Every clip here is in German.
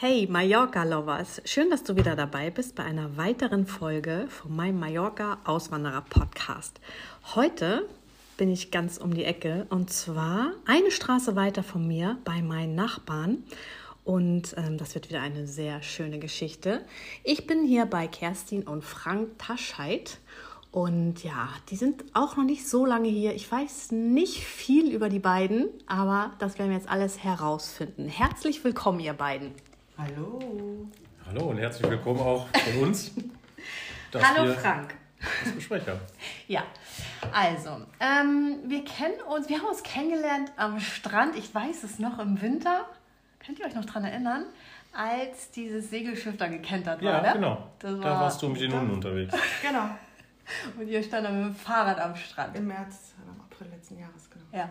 Hey Mallorca-Lovers, schön, dass du wieder dabei bist bei einer weiteren Folge von meinem Mallorca-Auswanderer-Podcast. Heute bin ich ganz um die Ecke und zwar eine Straße weiter von mir bei meinen Nachbarn. Und ähm, das wird wieder eine sehr schöne Geschichte. Ich bin hier bei Kerstin und Frank Tascheit. Und ja, die sind auch noch nicht so lange hier. Ich weiß nicht viel über die beiden, aber das werden wir jetzt alles herausfinden. Herzlich willkommen, ihr beiden. Hallo. Hallo und herzlich willkommen auch von uns. Hallo Frank. Das Gespräch haben. Ja, also, ähm, wir kennen uns, wir haben uns kennengelernt am Strand, ich weiß es noch, im Winter. Könnt ihr euch noch daran erinnern? Als dieses Segelschiff da gekentert war, Ja, ne? genau. Das da war- warst du mit den Hunden unterwegs. Genau. Und ihr stand dann mit dem Fahrrad am Strand. Im März, im April letzten Jahres, genau. Ja.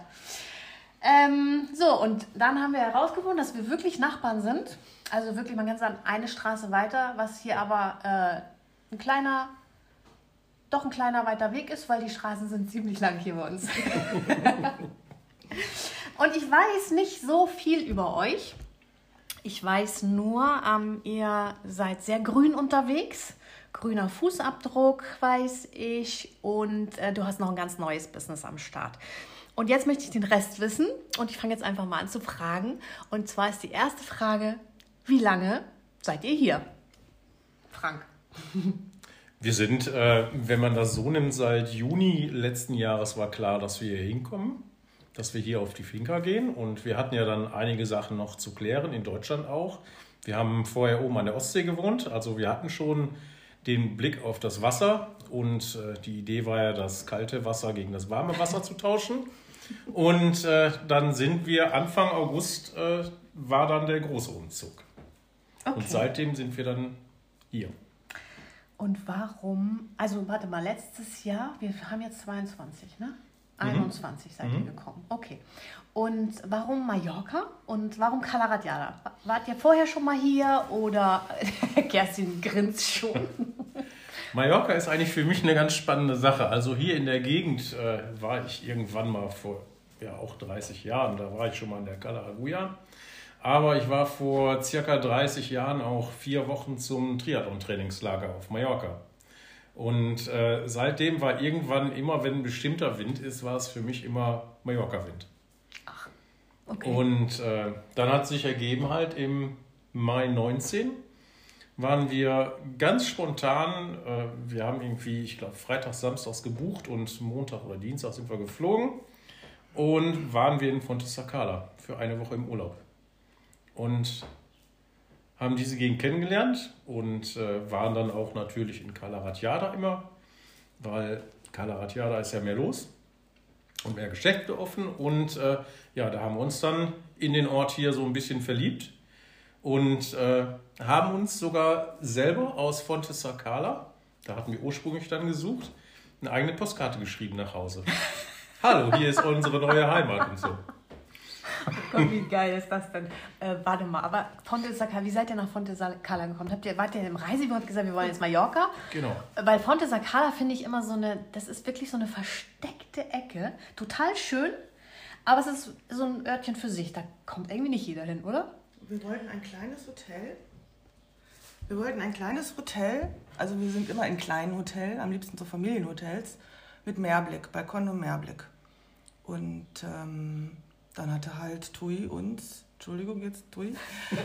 Ähm, so, und dann haben wir herausgefunden, dass wir wirklich Nachbarn sind. Also wirklich, man kann sagen, eine Straße weiter, was hier aber äh, ein kleiner, doch ein kleiner weiter Weg ist, weil die Straßen sind ziemlich lang hier bei uns. und ich weiß nicht so viel über euch. Ich weiß nur, ähm, ihr seid sehr grün unterwegs. Grüner Fußabdruck, weiß ich. Und äh, du hast noch ein ganz neues Business am Start. Und jetzt möchte ich den Rest wissen. Und ich fange jetzt einfach mal an zu fragen. Und zwar ist die erste Frage: Wie lange seid ihr hier? Frank. Wir sind, äh, wenn man das so nimmt, seit Juni letzten Jahres war klar, dass wir hier hinkommen, dass wir hier auf die Finca gehen. Und wir hatten ja dann einige Sachen noch zu klären, in Deutschland auch. Wir haben vorher oben an der Ostsee gewohnt, also wir hatten schon den Blick auf das Wasser. Und äh, die Idee war ja, das kalte Wasser gegen das warme Wasser zu tauschen. Und äh, dann sind wir Anfang August, äh, war dann der große Umzug. Und seitdem sind wir dann hier. Und warum, also warte mal, letztes Jahr, wir haben jetzt 22, ne? 21 seid ihr gekommen. Okay. Und warum Mallorca und warum Calaratiada? Wart ihr vorher schon mal hier oder Kerstin grinst schon? Mallorca ist eigentlich für mich eine ganz spannende Sache. Also hier in der Gegend äh, war ich irgendwann mal vor ja, auch 30 Jahren, da war ich schon mal in der Calaraguya. Aber ich war vor circa 30 Jahren auch vier Wochen zum Triathlon-Trainingslager auf Mallorca. Und äh, seitdem war irgendwann immer, wenn ein bestimmter Wind ist, war es für mich immer Mallorca-Wind. Okay. Und äh, dann hat sich ergeben halt im Mai 19 waren wir ganz spontan, äh, wir haben irgendwie, ich glaube, Freitags, Samstags gebucht und Montag oder Dienstag sind wir geflogen und waren wir in Fontesacala für eine Woche im Urlaub. Und haben diese Gegend kennengelernt und äh, waren dann auch natürlich in Calaratiada immer, weil Calaratiada ist ja mehr los und mehr Geschäfte offen. Und äh, ja, da haben wir uns dann in den Ort hier so ein bisschen verliebt und äh, haben uns sogar selber aus Fontesacala, da hatten wir ursprünglich dann gesucht, eine eigene Postkarte geschrieben nach Hause. Hallo, hier ist unsere neue Heimat und so. Gott, wie geil ist das denn? Äh, warte mal, aber Fontesacala, wie seid ihr nach Fontesacala gekommen? Habt ihr, wart ihr im Reisebüro und habt gesagt, wir wollen jetzt Mallorca? Genau. Weil Fontesacala finde ich immer so eine, das ist wirklich so eine versteckte Ecke. Total schön, aber es ist so ein Örtchen für sich. Da kommt irgendwie nicht jeder hin, oder? Wir wollten ein kleines Hotel. Wir wollten ein kleines Hotel. Also wir sind immer in kleinen Hotels, am liebsten so Familienhotels, mit Meerblick, Balkon und Meerblick. Und ähm, dann hatte halt Tui uns, Entschuldigung jetzt Tui,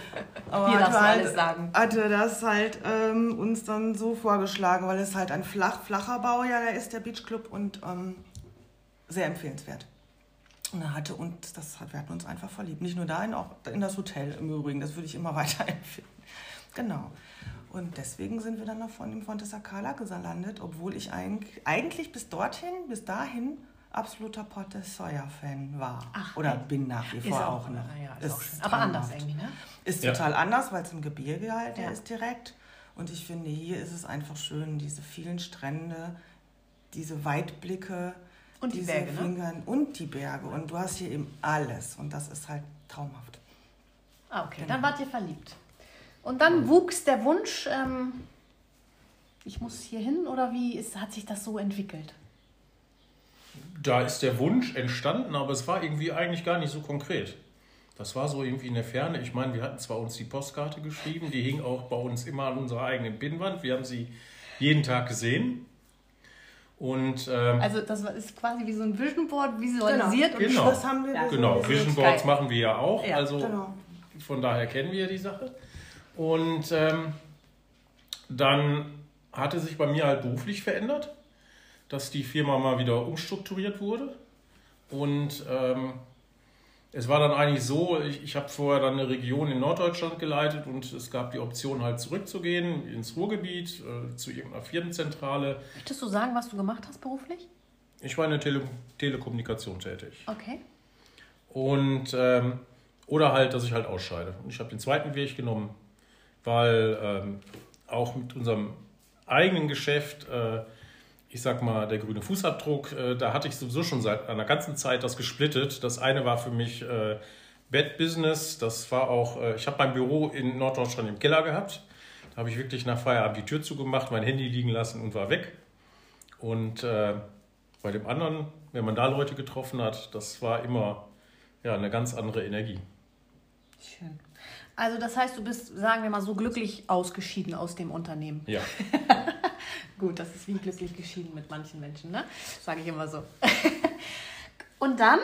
aber Hier hatte halt, alles sagen. hatte das halt ähm, uns dann so vorgeschlagen, weil es halt ein flach, flacher Bau ja ist, der Beachclub und ähm, sehr empfehlenswert. Und er hatte uns, das hat, wir hatten uns einfach verliebt. Nicht nur dahin, auch in das Hotel im Übrigen. Das würde ich immer weiterempfehlen. Genau. Und deswegen sind wir dann noch von dem Fontesacala gelandet, obwohl ich eigentlich, eigentlich bis dorthin, bis dahin absoluter Porte Sawyer-Fan war. Ach, Oder okay. bin nach wie Ist vor auch, auch noch. ja, ist Ist auch schön. Aber anders irgendwie, ne? Ist Ja. total anders, weil es im Gebirge halt Ja. ist direkt. Und ich finde, hier ist es einfach schön, diese vielen Strände, diese Weitblicke. Und die diese Berge, ne? Fingern und die Berge. Und du hast hier eben alles. Und das ist halt traumhaft. Ah, okay. Genau. Dann wart ihr verliebt. Und dann wuchs der Wunsch, ähm, ich muss hier hin oder wie ist, hat sich das so entwickelt? Da ist der Wunsch entstanden, aber es war irgendwie eigentlich gar nicht so konkret. Das war so irgendwie in der Ferne. Ich meine, wir hatten zwar uns die Postkarte geschrieben, die hing auch bei uns immer an unserer eigenen Pinnwand. Wir haben sie jeden Tag gesehen. Und ähm, Also das war- ist quasi wie so ein Vision Board visualisiert und Genau. Das haben wir Ja. genau. Vision Boards Geil. machen wir ja auch. Ja, also Genau. von daher kennen wir die Sache. Und ähm, dann hatte sich bei mir halt beruflich verändert, dass die Firma mal wieder umstrukturiert wurde. Und ähm, es war dann eigentlich so, ich, ich habe vorher dann eine Region in Norddeutschland geleitet und es gab die Option halt zurückzugehen ins Ruhrgebiet, äh, zu irgendeiner Firmenzentrale. Möchtest du sagen, was du gemacht hast beruflich? Ich war in der Tele Telekommunikation tätig. Okay. Und ähm, oder halt, dass ich halt ausscheide. Und ich habe den zweiten Weg genommen, weil ähm, auch mit unserem eigenen Geschäft, äh, ich sag mal, der grüne Fußabdruck, äh, da hatte ich sowieso schon seit einer ganzen Zeit das gesplittet. Das eine war für mich äh, Bad Business, das war auch, äh, ich habe mein Büro in Norddeutschland im Keller gehabt. Da habe ich wirklich nach Feierabend die Tür zugemacht, mein Handy liegen lassen und war weg. Und bei dem anderen, wenn man da Leute getroffen hat, das war immer ja, eine ganz andere Energie. Schön. Also das heißt, du bist, sagen wir mal so, glücklich ausgeschieden aus dem Unternehmen. Ja, Gut, das ist wie glücklich geschieden mit manchen Menschen, ne? Sage ich immer so. und dann,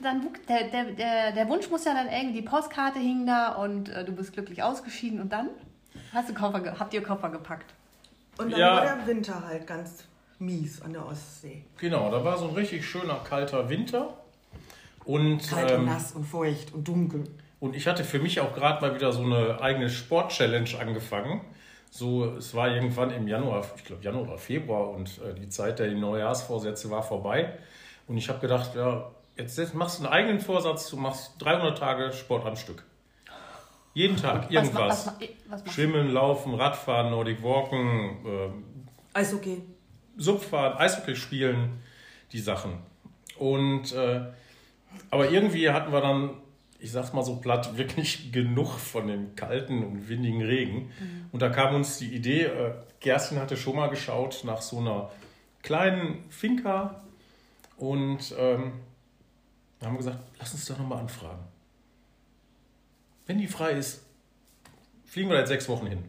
dann der, der, der, der Wunsch muss ja dann irgendwie, die Postkarte hing da und äh, du bist glücklich ausgeschieden und dann hast du Koffer, habt ihr Koffer gepackt. Und dann Ja. war der Winter halt ganz mies an der Ostsee. genau. Da war so ein richtig schöner kalter Winter. Und, Kalt und ähm, nass und feucht und dunkel. und ich hatte für mich auch gerade mal wieder so eine eigene Sport-Challenge angefangen. So, es war irgendwann im Januar, ich glaube Januar oder Februar und äh, die Zeit der Neujahrsvorsätze war vorbei. Und ich habe gedacht, ja, jetzt, jetzt machst du einen eigenen Vorsatz, du machst 300 Tage Sport am Stück. Jeden Tag irgendwas. Was, was, was, was du? Schwimmen, Laufen, Radfahren, Nordic Walken, ähm, Eishockey. Subfahren, Eishockey spielen, die Sachen. Und äh, aber irgendwie hatten wir dann, ich sag's mal so platt, wirklich genug von dem kalten und windigen Regen. Und da kam uns die Idee, äh, Kerstin hatte schon mal geschaut nach so einer kleinen Finca und ähm, haben wir gesagt, lass uns doch nochmal anfragen. Wenn die frei ist, fliegen wir da jetzt sechs Wochen hin.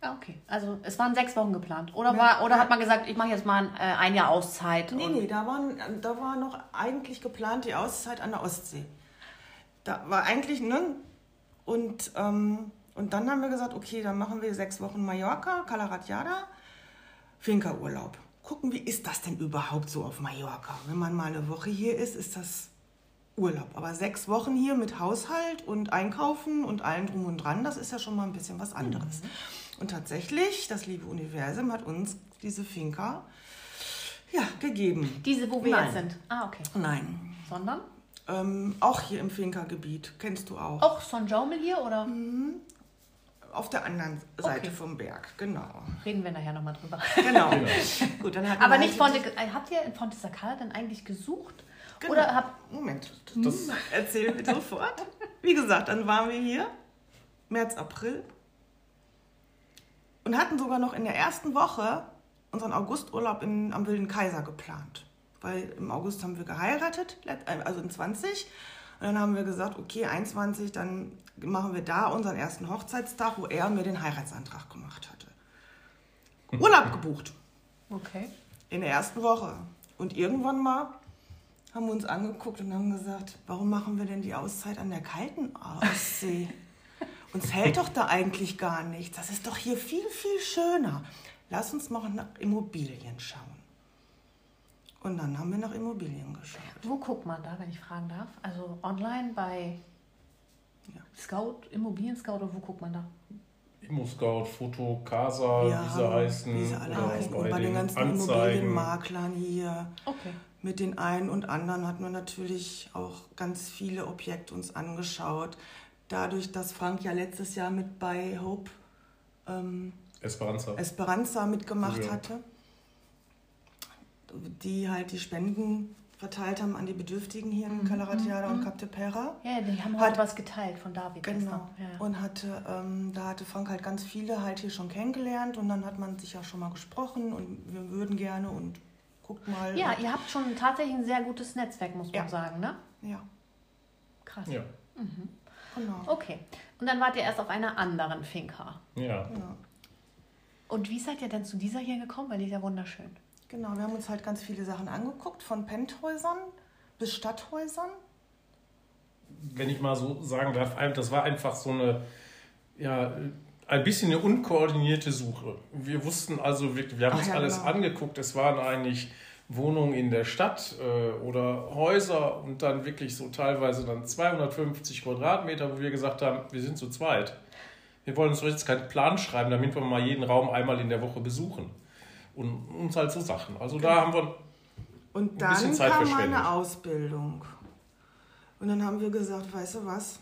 Ah, okay. Also es waren sechs Wochen geplant. Oder, war, oder hat man gesagt, ich mache jetzt mal ein, äh, ein Jahr Auszeit? Nee, nee, da, waren, da war noch eigentlich geplant die Auszeit an der Ostsee. Da war eigentlich, ne? Und, ähm, und dann haben wir gesagt, okay, dann machen wir sechs Wochen Mallorca, Calaratiada, Finca-Urlaub. Gucken, wie ist das denn überhaupt so auf Mallorca? Wenn man mal eine Woche hier ist, ist das Urlaub. Aber sechs Wochen hier mit Haushalt und Einkaufen und allem drum und dran, das ist ja schon mal ein bisschen was anderes. Und tatsächlich, das liebe Universum hat uns diese Finca ja, gegeben. Diese, wo wir Nein. jetzt sind. Ah, okay. Nein. Sondern? Ähm, auch hier im Finca-Gebiet, kennst du auch. Auch Son Jaume hier oder Auf der anderen Seite Okay. vom Berg, genau. reden wir nachher nochmal drüber? Genau. Gut, dann Aber nicht halt Fonte, äh, habt ihr in Fonte Sacala denn eigentlich gesucht? Genau. Oder habt Moment, das erzählen wir sofort. Wie gesagt, dann waren wir hier, März, April, und hatten sogar noch in der ersten Woche unseren Augusturlaub in, am Wilden Kaiser geplant. Weil im August haben wir geheiratet, äh, also in 20. Und dann haben wir gesagt, okay, 21, dann machen wir da unseren ersten Hochzeitstag, wo er mir den Heiratsantrag gemacht hatte. Urlaub gebucht. Okay. In der ersten Woche. Und irgendwann mal haben wir uns angeguckt und haben gesagt, warum machen wir denn die Auszeit an der kalten Ostsee? Uns hält doch da eigentlich gar nichts. Das ist doch hier viel, viel schöner. Lass uns mal nach Immobilien schauen. Und dann haben wir nach Immobilien geschaut. Wo guckt man da, wenn ich fragen darf? Also online bei Ja. Scout, Immobilien Scout oder wo guckt man da? Immo-Scout, Foto, Casa, Wir wie sie heißen. Wie sie alle oder heißen. bei Und bei den den ganzen Anzeigen. Immobilienmaklern hier. Okay. Mit den einen und anderen hat man natürlich auch ganz viele Objekte uns angeschaut. Dadurch, dass Frank ja letztes Jahr mit bei Hope ähm, Esperanza. Esperanza mitgemacht Ja. hatte, die halt die Spenden verteilt haben an die Bedürftigen hier in Calaratiada und Captepera. Ja, die haben Hat- heute was geteilt von David. Genau. Ja. Und hatte, ähm, da hatte Frank halt ganz viele halt hier schon kennengelernt und dann hat man sich ja schon mal gesprochen und wir würden gerne und guckt mal. ja, ihr habt schon tatsächlich ein sehr gutes Netzwerk, muss man Ja. sagen, ne? ja, Krass. Ja. genau. Okay. Und dann wart ihr erst auf einer anderen Finca. Ja. Ja. Und wie seid ihr denn zu dieser hier gekommen? Weil die ist ja wunderschön. Genau, wir haben uns halt ganz viele Sachen angeguckt, von Penthäusern bis Stadthäusern. wenn ich mal so sagen darf, das war einfach so eine, ja, ein bisschen eine unkoordinierte Suche. Wir wussten also wirklich, wir haben Ach uns ja, alles genau. angeguckt, es waren eigentlich Wohnungen in der Stadt äh, oder Häuser und dann wirklich so teilweise dann 250 Quadratmeter, wo wir gesagt haben, wir sind zu zweit. Wir wollen uns jetzt keinen Plan schreiben, damit wir mal jeden Raum einmal in der Woche besuchen. Und uns halt so Sachen. Also da haben wir Und Ein bisschen dann Zeit kam meine Ausbildung. Und dann haben wir gesagt, weißt du was,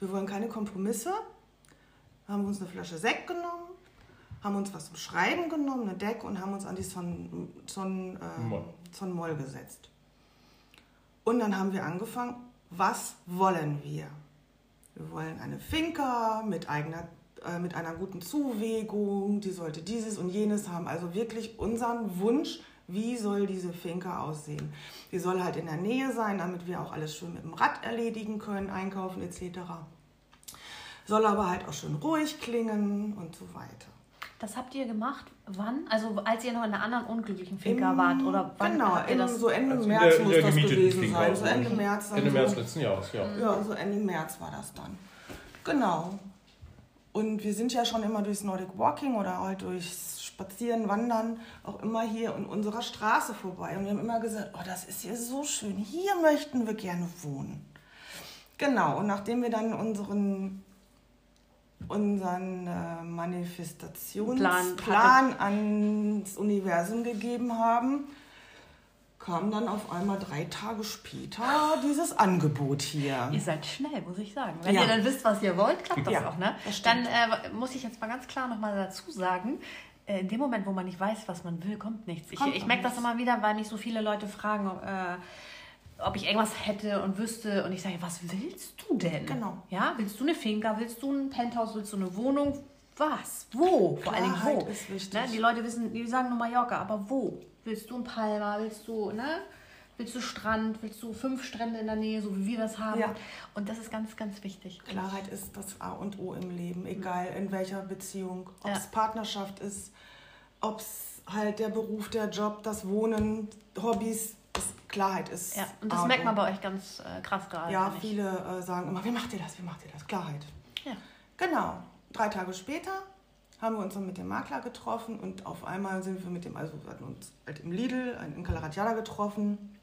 wir wollen keine Kompromisse. Haben uns eine Flasche Sekt genommen, haben uns was zum Schreiben genommen, eine Decke und haben uns an die Son, Son, äh, Moll. Son Moll gesetzt. Und dann haben wir angefangen, was wollen wir? Wir wollen eine Finca mit, eigener, äh, mit einer guten Zuwägung, die sollte dieses und jenes haben. Also wirklich unseren Wunsch, wie soll diese Finca aussehen. Die soll halt in der Nähe sein, damit wir auch alles schön mit dem Rad erledigen können, einkaufen etc. Soll aber halt auch schön ruhig klingen und so weiter. Das habt ihr gemacht? Wann? Also als ihr noch in einer anderen unglücklichen Finca Im- wart? Oder wann genau, habt ihr das? so Ende Also März der- muss der das gewesen Finca sein. So Ende März. Ende so- März letzten Jahres, ja. Ja, so Ende März war das dann. Genau. Und wir sind ja schon immer durchs Nordic Walking oder halt durchs Spazieren, Wandern auch immer hier in unserer Straße vorbei. Und wir haben immer gesagt, oh, das ist hier so schön. Hier möchten wir gerne wohnen. Genau. Und nachdem wir dann unseren unseren äh, Manifestationsplan Plan ans Universum gegeben haben, kam dann auf einmal drei Tage später dieses Angebot hier. Ihr seid schnell, muss ich sagen. Wenn Ja. ihr dann wisst, was ihr wollt, klappt das Ja, auch, ne? das Dann äh, muss ich jetzt mal ganz klar nochmal dazu sagen, äh, in dem Moment, wo man nicht weiß, was man will, kommt nichts. Ich, Kommt ich merke das immer wieder, weil mich so viele Leute fragen, äh, ob ich irgendwas hätte und wüsste. Und ich sage, was willst du denn? Genau. Ja, willst du eine Finca, willst du ein Penthouse, willst du eine Wohnung? Was? Wo? Vor Klarheit wo? ist wichtig. Ne? Die Leute wissen, die sagen nur Mallorca, aber wo? Willst du ein Palma? Willst du, ne? Willst du Strand? Willst du fünf Strände in der Nähe, so wie wir das haben? Ja. Und das ist ganz, ganz wichtig. Klarheit ist das A und O im Leben, egal in welcher Beziehung. Ob Ja. es Partnerschaft ist, ob es halt der Beruf, der Job, das Wohnen, Hobbys, Klarheit ist. Ja, und das merkt man bei euch ganz äh, krass gerade. Ja, viele äh, sagen immer, wie macht ihr das, wie macht ihr das? Klarheit. Ja. Genau. Drei Tage später haben wir uns dann mit dem Makler getroffen und auf einmal sind wir mit dem, also wir hatten uns halt im Lidl in Calaratiada getroffen,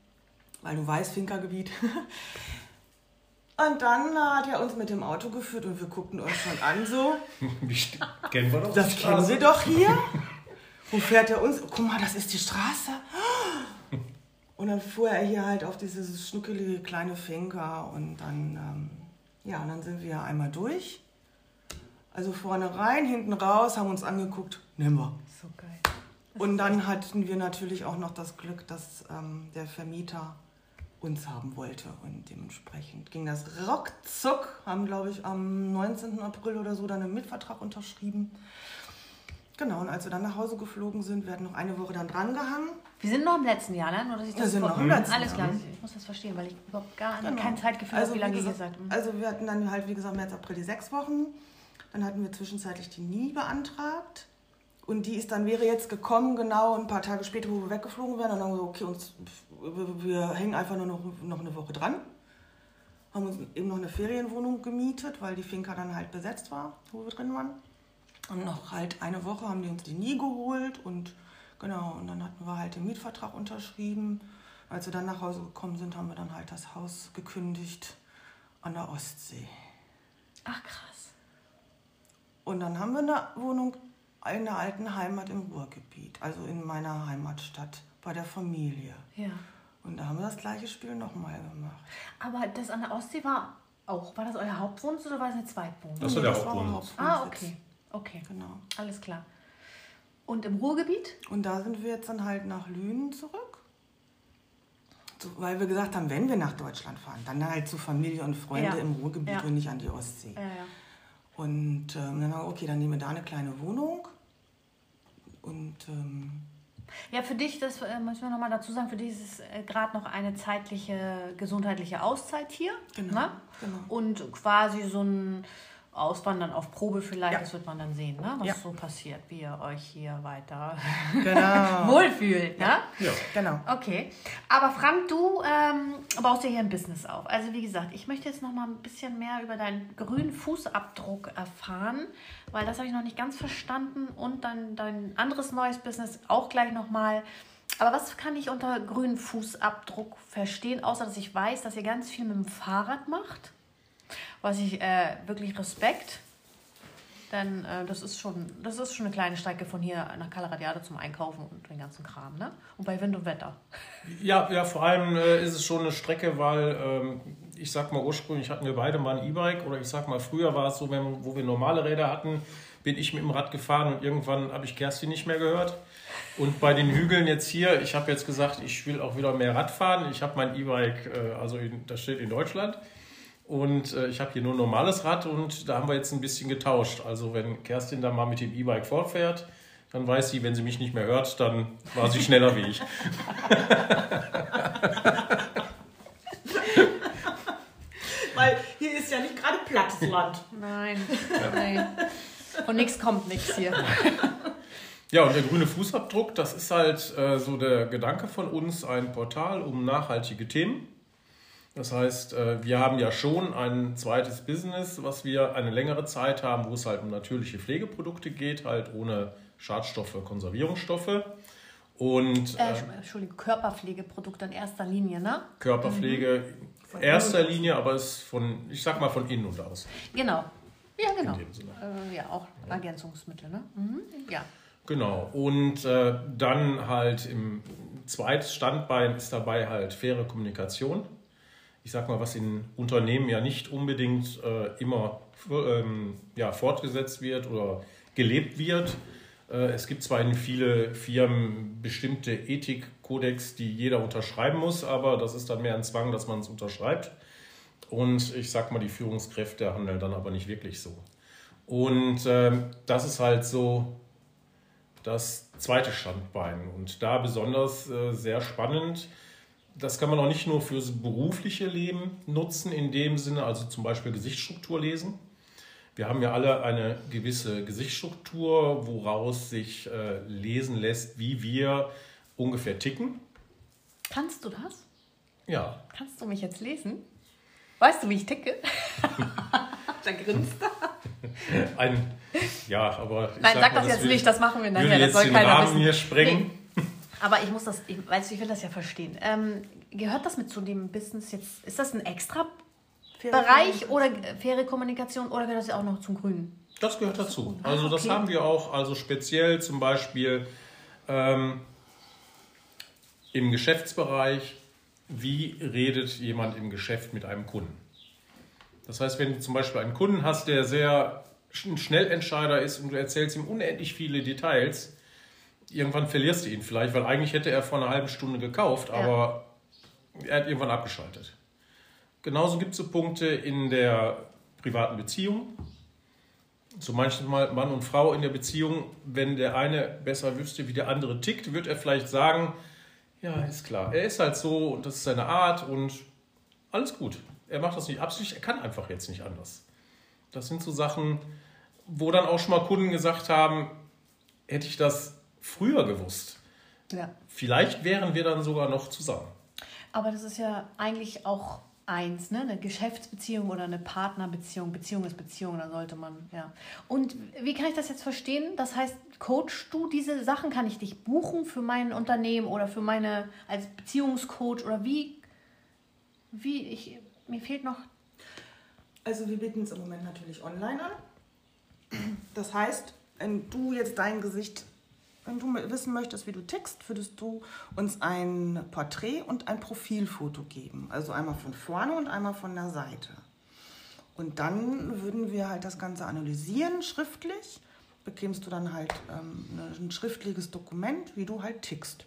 weil du weißt, Finkergebiet. Und dann hat er uns mit dem Auto geführt und wir guckten uns schon an so, kennen wir doch das kennen wir doch hier. Wo fährt er uns? Guck mal, das ist die Straße. Und dann fuhr er hier halt auf dieses schnuckelige kleine Finca und dann, ähm, ja, und dann sind wir einmal durch. Also vorne rein, hinten raus, haben uns angeguckt, nehmen wir. So geil. Und dann hatten wir natürlich auch noch das Glück, dass ähm, der Vermieter uns haben wollte. Und dementsprechend ging das ruckzuck, haben, glaube ich, am 19. April oder so dann einen Mietvertrag unterschrieben. Genau, und als wir dann nach Hause geflogen sind, wir hatten noch eine Woche dann drangehangen. Wir sind noch im letzten Jahr, ne? Nur, dass ich Wir das sind vor- noch im letzten Alles Jahr. klar, ich muss das verstehen, weil ich überhaupt gar Genau. kein Zeitgefühl habe, wie lange ihr hier seid. Mhm. Also wir hatten dann halt, wie gesagt, März, April die sechs Wochen. Dann hatten wir zwischenzeitlich die nie beantragt. Und die ist dann, wäre jetzt gekommen, genau ein paar Tage später, wo wir weggeflogen wären. Und dann haben wir so, okay, uns, wir, wir hängen einfach nur noch, noch eine Woche dran. Haben uns eben noch eine Ferienwohnung gemietet, weil die Finca dann halt besetzt war, wo wir drin waren. Und noch halt eine Woche haben die uns die nie geholt. Und genau, und dann hatten wir halt den Mietvertrag unterschrieben. Als wir dann nach Hause gekommen sind, haben wir dann halt das Haus gekündigt an der Ostsee. Ach krass. Und dann haben wir eine Wohnung in der alten Heimat im Ruhrgebiet, also in meiner Heimatstadt bei der Familie. Ja. Und da haben wir das gleiche Spiel nochmal gemacht. Aber das an der Ostsee war auch, war das euer Hauptwohnsitz oder war das eine Zweitwohnung? Das war der war Hauptwohnsitz. Ah, okay. Okay. Genau. Alles klar. Und im Ruhrgebiet? Und da sind wir jetzt dann halt nach Lünen zurück. So, weil wir gesagt haben, wenn wir nach Deutschland fahren, dann halt zu Familie und Freunde Ja. im Ruhrgebiet Ja. und nicht an die Ostsee. Ja, ja. Und ähm, dann haben wir, okay, dann nehmen wir da eine kleine Wohnung. Und ähm, Ja, für dich, das äh, müssen wir nochmal dazu sagen, für dich ist es äh, gerade noch eine zeitliche, gesundheitliche Auszeit hier. Genau, Ne? genau. Und quasi so ein Auswandern auf Probe vielleicht, Ja. das wird man dann sehen, ne? was Ja. so passiert, wie ihr euch hier weiter genau. wohlfühlt. Ne? Ja. genau. Okay, aber Frank, du ähm, baust dir hier ein Business auf. Also wie gesagt, ich möchte jetzt noch mal ein bisschen mehr über deinen grünen Fußabdruck erfahren, weil das habe ich noch nicht ganz verstanden und dann dein anderes neues Business auch gleich noch mal. Aber was kann ich unter grünen Fußabdruck verstehen, außer dass ich weiß, dass ihr ganz viel mit dem Fahrrad macht? Was ich äh, wirklich Respekt. Denn äh, das, ist schon, das ist schon eine kleine Strecke von hier nach Calaradiade zum Einkaufen und den ganzen Kram. Ne? Und bei Wind und Wetter. Ja, ja, vor allem äh, ist es schon eine Strecke, weil ähm, ich sag mal, ursprünglich hatten wir beide mal ein E-Bike oder ich sag mal, früher war es so, wenn, wo wir normale Räder hatten, bin ich mit dem Rad gefahren und irgendwann habe ich Kerstin nicht mehr gehört. Und bei den Hügeln jetzt hier, ich habe jetzt gesagt, ich will auch wieder mehr Rad fahren. Ich habe mein E-Bike, äh, also in, das steht in Deutschland. Und äh, ich habe hier nur ein normales Rad und da haben wir jetzt ein bisschen getauscht. Also wenn Kerstin da mal mit dem E-Bike fortfährt, dann weiß sie, wenn sie mich nicht mehr hört, dann war sie schneller wie ich. Weil hier ist ja nicht gerade plattes Land. Nein, nein. Und nichts kommt nichts hier. Ja, und der grüne Fußabdruck, das ist halt äh, so der Gedanke von uns, ein Portal um nachhaltige Themen. Das heißt, äh, wir haben ja schon ein zweites Business, was wir eine längere Zeit haben, wo es halt um natürliche Pflegeprodukte geht, halt ohne Schadstoffe, Konservierungsstoffe und Äh, äh, Entschuldigung, Körperpflegeprodukte in erster Linie, ne? Körperpflege in erster Linie, aber ist von, ich sag mal, von innen und aus. Genau. Ja, genau. In dem Sinne. Äh, ja, auch Ergänzungsmittel, ne? Mhm. Ja. Genau. Und äh, dann halt im zweites Standbein ist dabei halt faire Kommunikation. Ich sag mal, was in Unternehmen ja nicht unbedingt äh, immer ähm, ja, fortgesetzt wird oder gelebt wird. Äh, es gibt zwar in viele Firmen bestimmte Ethikkodex, die jeder unterschreiben muss, aber das ist dann mehr ein Zwang, dass man es unterschreibt. Und ich sag mal, die Führungskräfte handeln dann aber nicht wirklich so. Und ähm, das ist halt so das zweite Standbein. Und da besonders äh, sehr spannend, das kann man auch nicht nur fürs berufliche Leben nutzen, in dem Sinne, also zum Beispiel Gesichtsstruktur lesen. Wir haben ja alle eine gewisse Gesichtsstruktur, woraus sich äh, lesen lässt, wie wir ungefähr ticken. Kannst du das? Ja, Kannst du mich jetzt lesen? Weißt du, wie ich ticke? da grinst er. ein, ja, aber ich Nein, sag mal, das jetzt will- nicht, das machen wir nachher, Würde das jetzt soll den keiner Rahmen wissen. hier sprengen. Aber ich muss das, ich, weißt du, ich will das ja verstehen. Ähm, gehört das mit zu dem Business jetzt? Ist das ein extra Bereich oder äh, faire Kommunikation oder gehört das ja auch noch zum Grünen? Das gehört dazu. Also das okay. haben wir auch, also speziell zum Beispiel ähm, im Geschäftsbereich, wie redet jemand im Geschäft mit einem Kunden? Das heißt, wenn du zum Beispiel einen Kunden hast, der sehr ein Schnellentscheider ist und du erzählst ihm unendlich viele Details, irgendwann verlierst du ihn vielleicht, weil eigentlich hätte er vor einer halben Stunde gekauft, aber er hat irgendwann abgeschaltet. Genauso gibt es so Punkte in der privaten Beziehung. So manchmal Mann und Frau in der Beziehung, wenn der eine besser wüsste, wie der andere tickt, wird er vielleicht sagen, ja, ist klar, er ist halt so und das ist seine Art und alles gut. Er macht das nicht absichtlich, er kann einfach jetzt nicht anders. Das sind so Sachen, wo dann auch schon mal Kunden gesagt haben, hätte ich das früher gewusst, Ja. vielleicht wären wir dann sogar noch zusammen. Aber das ist ja eigentlich auch eins, ne? Eine Geschäftsbeziehung oder eine Partnerbeziehung. Beziehung ist Beziehung, da sollte man, ja. Und wie kann ich das jetzt verstehen? Das heißt, coachst du diese Sachen? Kann ich dich buchen für mein Unternehmen oder für meine, als Beziehungscoach oder wie, wie, ich, mir fehlt noch, Also wir bieten es im Moment natürlich online an. Das heißt, wenn du jetzt dein Gesicht, wenn du wissen möchtest, wie du tickst, würdest du uns ein Porträt und ein Profilfoto geben. Also einmal von vorne und einmal von der Seite. Und dann würden wir halt das Ganze analysieren, schriftlich. bekämst du dann halt ähm, ein schriftliches Dokument, wie du halt tickst.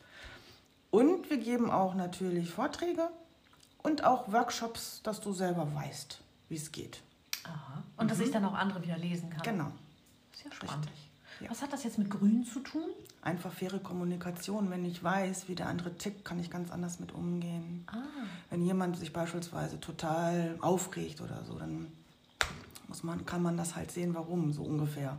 Und wir geben auch natürlich Vorträge und auch Workshops, dass du selber weißt, wie es geht. Aha. Und mhm. dass ich dann auch andere wieder lesen kann. Genau. Ist ja spannend. Ja. Was hat das jetzt mit Grün zu tun? Einfach faire Kommunikation. Wenn ich weiß, wie der andere tickt, kann ich ganz anders mit umgehen. Ah. Wenn jemand sich beispielsweise total aufregt oder so, dann muss man, kann man das halt sehen, warum, so ungefähr.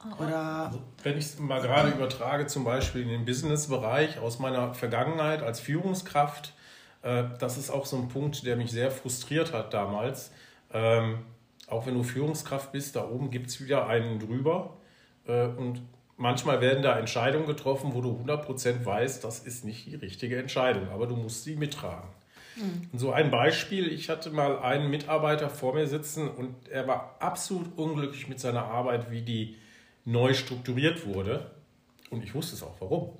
Ah. Oder also, wenn ich es mal gerade übertrage, zum Beispiel in den Business-Bereich aus meiner Vergangenheit als Führungskraft, äh, das ist auch so ein Punkt, der mich sehr frustriert hat damals. Ähm, auch wenn du Führungskraft bist, da oben gibt es wieder einen drüber. Äh, und manchmal werden da Entscheidungen getroffen, wo du 100% weißt, das ist nicht die richtige Entscheidung, aber du musst sie mittragen. Mhm. So ein Beispiel, ich hatte mal einen Mitarbeiter vor mir sitzen und er war absolut unglücklich mit seiner Arbeit, wie die neu strukturiert wurde. Und ich wusste es auch, warum.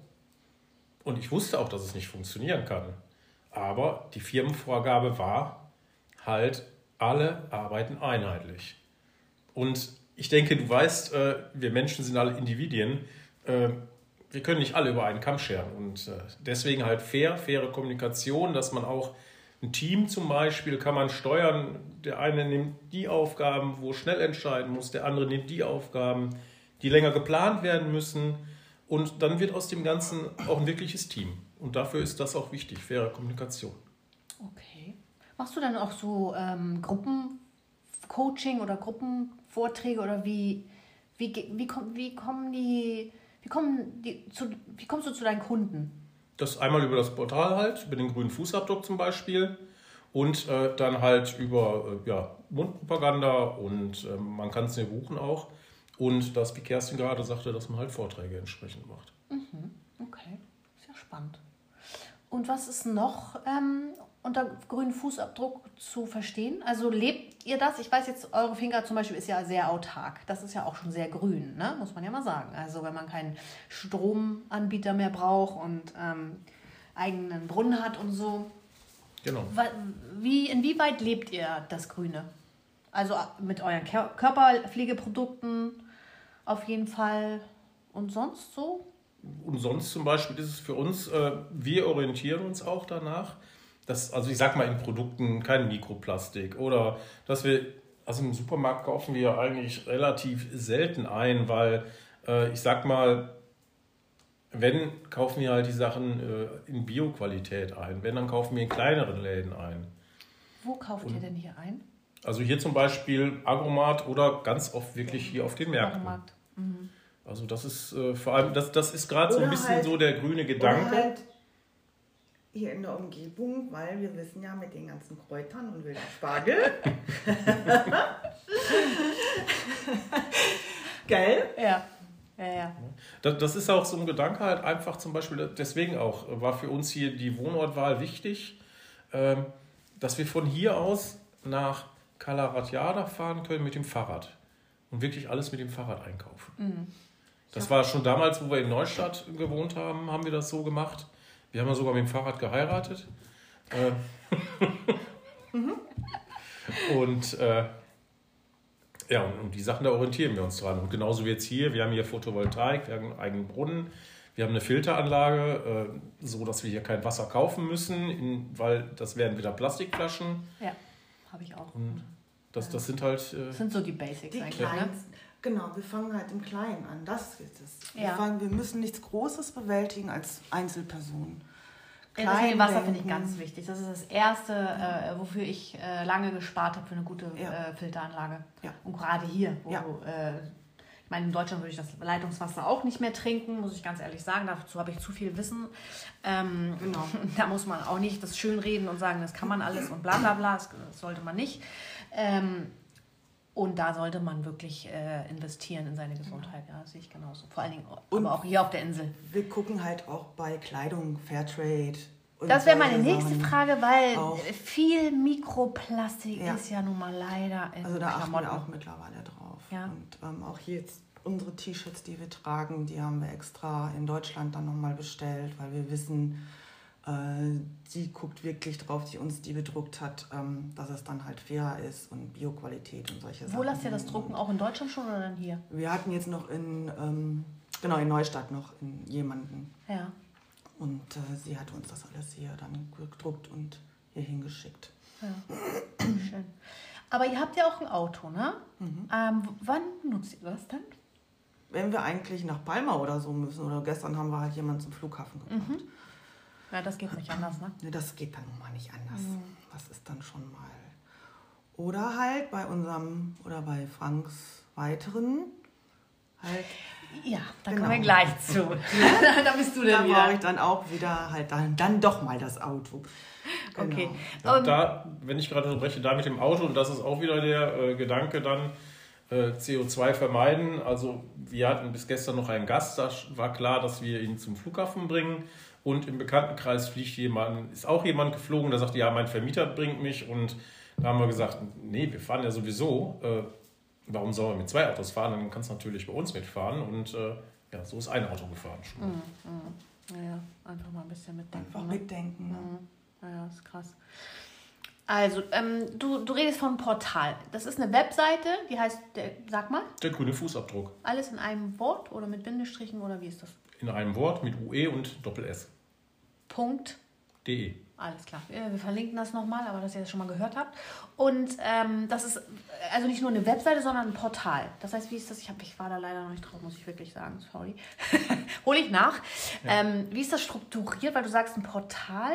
Und ich wusste auch, dass es nicht funktionieren kann. Aber die Firmenvorgabe war halt, alle arbeiten einheitlich. Und ich denke, du weißt, äh, wir Menschen sind alle Individuen. Äh, wir können nicht alle über einen Kamm scheren. Und äh, deswegen halt fair, faire Kommunikation, dass man auch ein Team zum Beispiel kann man steuern. Der eine nimmt die Aufgaben, wo schnell entscheiden muss, der andere nimmt die Aufgaben, die länger geplant werden müssen. Und dann wird aus dem Ganzen auch ein wirkliches Team. Und dafür ist das auch wichtig, faire Kommunikation. Okay. Machst du dann auch so ähm, Gruppencoaching oder Gruppenvorträge oder wie, wie, wie, wie, kommen die, wie, kommen die zu, wie kommst du zu deinen Kunden? Das einmal über das Portal halt, über den grünen Fußabdruck zum Beispiel und äh, dann halt über äh, ja, Mundpropaganda und äh, man kann es mir buchen auch. Und das, wie Kerstin gerade sagte, dass man halt Vorträge entsprechend macht. Mhm. Okay, sehr spannend. Und was ist noch ähm, unter grünen Fußabdruck zu verstehen? Also lebt ihr das? Ich weiß jetzt, eure Finger zum Beispiel ist ja sehr autark. Das ist ja auch schon sehr grün, ne? muss man ja mal sagen. Also wenn man keinen Stromanbieter mehr braucht und ähm, eigenen Brunnen hat und so. Genau. Wie, inwieweit lebt ihr das Grüne? Also mit euren Körperpflegeprodukten auf jeden Fall. Und sonst so? Und sonst zum Beispiel ist es für uns, äh, wir orientieren uns auch danach, dass, also ich sag mal in Produkten kein Mikroplastik oder dass wir, also im Supermarkt kaufen wir eigentlich relativ selten ein, weil äh, ich sag mal, wenn, kaufen wir halt die Sachen äh, in Bioqualität ein. Wenn, dann kaufen wir in kleineren Läden ein. Wo kauft Und, ihr denn hier ein? Also hier zum Beispiel Agromat oder ganz oft wirklich hier auf den Märkten. Agromat. Mhm. Also das ist äh, vor allem, das, das ist gerade so ein bisschen halt, so der grüne Gedanke. Halt hier in der Umgebung, weil wir wissen ja mit den ganzen Kräutern und wilden Spargel. Gell? Ja. Ja, ja. Das, das ist auch so ein Gedanke halt einfach zum Beispiel, deswegen auch war für uns hier die Wohnortwahl wichtig, ähm, dass wir von hier aus nach Kalaratjada fahren können mit dem Fahrrad und wirklich alles mit dem Fahrrad einkaufen. Mhm. Das war schon damals, wo wir in Neustadt gewohnt haben, haben wir das so gemacht. Wir haben ja sogar mit dem Fahrrad geheiratet. Äh, mhm. Und äh, ja, und, und die Sachen, da orientieren wir uns dran. Und genauso wie jetzt hier, wir haben hier Photovoltaik, wir haben einen eigenen Brunnen, wir haben eine Filteranlage, äh, so dass wir hier kein Wasser kaufen müssen, in, weil das wären wieder Plastikflaschen. Ja, habe ich auch. Und das, das sind halt. Äh, das sind so die Basics die eigentlich. Ne? Genau, wir fangen halt im Kleinen an. Das ist es. Wir, ja. fangen, wir müssen nichts Großes bewältigen als Einzelperson. Klein ja, Wasser finde ich ganz wichtig. Das ist das Erste, äh, wofür ich äh, lange gespart habe für eine gute ja. äh, Filteranlage. Ja. Und gerade hier, wo ja. Äh, ich meine, in Deutschland würde ich das Leitungswasser auch nicht mehr trinken, muss ich ganz ehrlich sagen. Dazu habe ich zu viel Wissen. Ähm, genau. Da muss man auch nicht das schönreden und sagen, das kann man alles und bla bla bla. Das sollte man nicht. Ähm, und da sollte man wirklich äh, investieren in seine Gesundheit. Ja, sehe ich genauso. Vor allen Dingen und aber auch hier auf der Insel. Wir gucken halt auch bei Kleidung, Fairtrade. Das wäre meine nächste Frage, weil viel Mikroplastik ja. ist ja nun mal leider in Also da achten wir auch mittlerweile drauf. Ja. Und ähm, auch hier jetzt unsere T-Shirts, die wir tragen, die haben wir extra in Deutschland dann nochmal bestellt, weil wir wissen, Äh, die guckt wirklich drauf, die uns die bedruckt hat, ähm, dass es dann halt fair ist und Bioqualität und solche Wo Sachen. Wo lasst ihr das drucken? Auch in Deutschland schon oder dann hier? Wir hatten jetzt noch in, ähm, genau, in Neustadt noch in jemanden. Ja. Und äh, sie hat uns das alles hier dann gedruckt und hier hingeschickt. Ja. Schön. Aber ihr habt ja auch ein Auto, ne? Mhm. Ähm, wann nutzt ihr das dann? Wenn wir eigentlich nach Palma oder so müssen, oder gestern haben wir halt jemanden zum Flughafen gebracht. Mhm. Ja, das geht nicht anders, ne? Ne, das geht dann nun mal nicht anders. Das ist dann schon mal. Oder halt bei unserem, oder bei Franks weiteren, halt, Ja, da Genau. kommen wir gleich zu. da bist du da denn brauche ich dann auch wieder halt dann, dann doch mal das Auto. Genau. Okay. Ja, da, wenn ich gerade unterbreche, da mit dem Auto, und das ist auch wieder der äh, Gedanke dann, äh, CO2 vermeiden. Also wir hatten bis gestern noch einen Gast, da war klar, dass wir ihn zum Flughafen bringen. Und im Bekanntenkreis fliegt jemand, ist auch jemand geflogen, der sagt, ja, mein Vermieter bringt mich. Und da haben wir gesagt, nee, wir fahren ja sowieso. Äh, warum sollen wir mit zwei Autos fahren? Dann kannst du natürlich bei uns mitfahren. Und äh, ja, so ist ein Auto gefahren schon. Mhm. Ja, einfach mal ein bisschen mitdenken. Einfach ne? mitdenken. Ne? Mhm. Ja, ist krass. Also, ähm, du, du redest von Portal. Das ist eine Webseite, die heißt, der, sag mal, Der grüne Fußabdruck. alles in einem Wort oder mit Bindestrichen oder wie ist das? In einem Wort mit UE und Doppel-S. Punkt. De. Alles klar. Wir verlinken das nochmal, aber dass ihr das schon mal gehört habt. Und ähm, das ist also nicht nur eine Webseite, sondern ein Portal. Das heißt, wie ist das? Ich, hab, ich war da leider noch nicht drauf, muss ich wirklich sagen. Sorry. Hole ich nach. Ähm, wie ist das strukturiert? Weil du sagst ein Portal.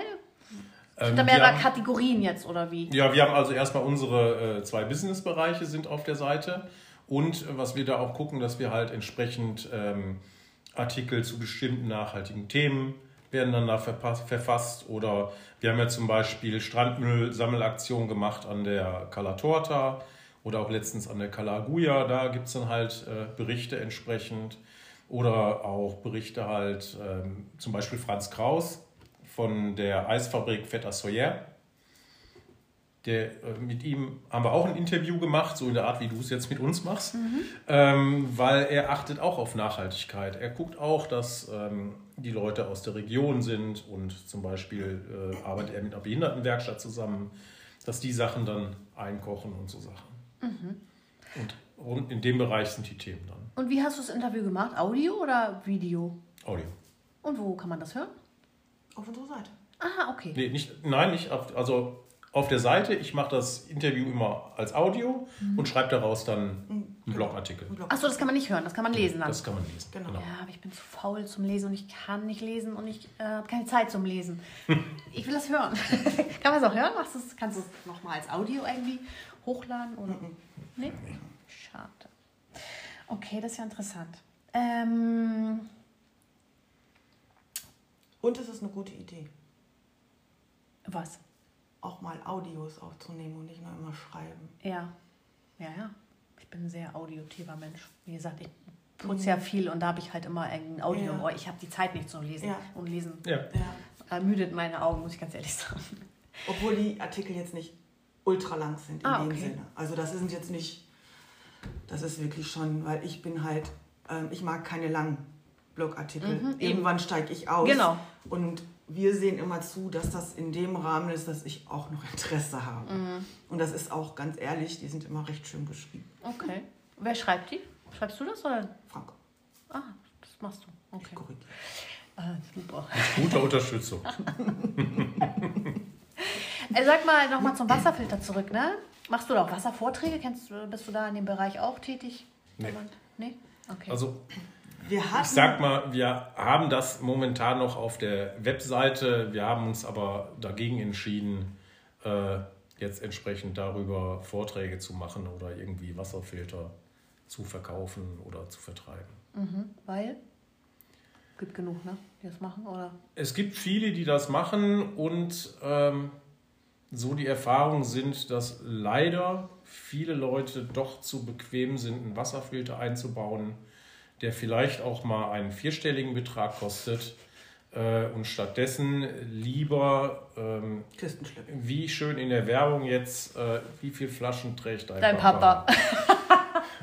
Ähm, Sind da wir mehrere haben- Kategorien jetzt oder wie? Ja, wir haben also erstmal unsere äh, zwei Businessbereiche sind auf der Seite und äh, was wir da auch gucken, dass wir halt entsprechend ähm, Artikel zu bestimmten nachhaltigen Themen werden dann da verfasst oder wir haben ja zum Beispiel Strandmüll-Sammelaktion gemacht an der Cala Torta oder auch letztens an der Cala Aguja, da gibt es dann halt äh, Berichte entsprechend oder auch Berichte halt ähm, zum Beispiel Franz Kraus von der Eisfabrik Feta Soyer. Der, äh, mit ihm haben wir auch ein Interview gemacht, so in der Art, wie du es jetzt mit uns machst, ähm, weil er achtet auch auf Nachhaltigkeit. Er guckt auch, dass ähm, die Leute aus der Region sind und zum Beispiel äh, arbeitet er mit einer Behindertenwerkstatt zusammen, dass die Sachen dann einkochen und so Sachen. Und rund in dem Bereich sind die Themen dann. Und wie hast du das Interview gemacht? Audio oder Video? Audio. Und wo kann man das hören? Auf unserer Seite. Ah, okay. Nee, nicht, nein, nicht auf, also auf der Seite. Ich mache das Interview immer als Audio und schreibe daraus dann einen Blogartikel. Ein Blog. Achso, das kann man nicht hören, das kann man lesen dann. Das kann man lesen. Genau. Ja, aber ich bin zu faul zum Lesen und ich kann nicht lesen und ich äh, habe keine Zeit zum Lesen. ich will das hören. kann man es auch hören? Machst du's, kannst du es nochmal als Audio irgendwie hochladen? Oder? Nee? Schade. Okay, das ist ja interessant. Ähm, Und es ist eine gute Idee, was? Auch mal Audios aufzunehmen und nicht nur immer schreiben. Ja. Ja, ja. Ich bin ein sehr audiotiver Mensch. Wie gesagt, ich putze ja viel und da habe ich halt immer ein Audio Ja. Ich habe die Zeit nicht zu lesen. Ja. Und lesen Ja. Ja. ermüdet meine Augen, muss ich ganz ehrlich sagen. Obwohl die Artikel jetzt nicht ultra lang sind in Ah, dem okay. Sinne. Also das sind jetzt nicht, das ist wirklich schon, weil ich bin halt, ähm, ich mag keine langen Blogartikel. Mhm. Irgendwann steige ich aus. Genau. Und wir sehen immer zu, dass das in dem Rahmen ist, dass ich auch noch Interesse habe. Mhm. Und das ist auch ganz ehrlich, die sind immer recht schön geschrieben. Okay. Wer schreibt die? Schreibst du das oder? Frank, Ah, das machst du. ich Okay. korrigiere. Ah, super. Gute Unterstützung. Äh, sag mal nochmal zum Wasserfilter zurück, ne? Machst du da auch Wasservorträge? Kennst, du- bist du da in dem Bereich auch tätig? Nee. Jemand? Nee? Okay. Also ich sag mal, wir haben das momentan noch auf der Webseite. Wir haben uns aber dagegen entschieden, äh, jetzt entsprechend darüber Vorträge zu machen oder irgendwie Wasserfilter zu verkaufen oder zu vertreiben. mhm. Weil? Gibt genug, ne? Die das machen, oder? Es gibt viele, die das machen und ähm, so die Erfahrungen sind, dass leider viele Leute doch zu bequem sind, einen Wasserfilter einzubauen, der vielleicht auch mal einen vierstelligen Betrag kostet äh, und stattdessen lieber, ähm, Kisten schleppen. wie schön in der Werbung jetzt, äh, wie viel Flaschen trägt dein, Dein Papa.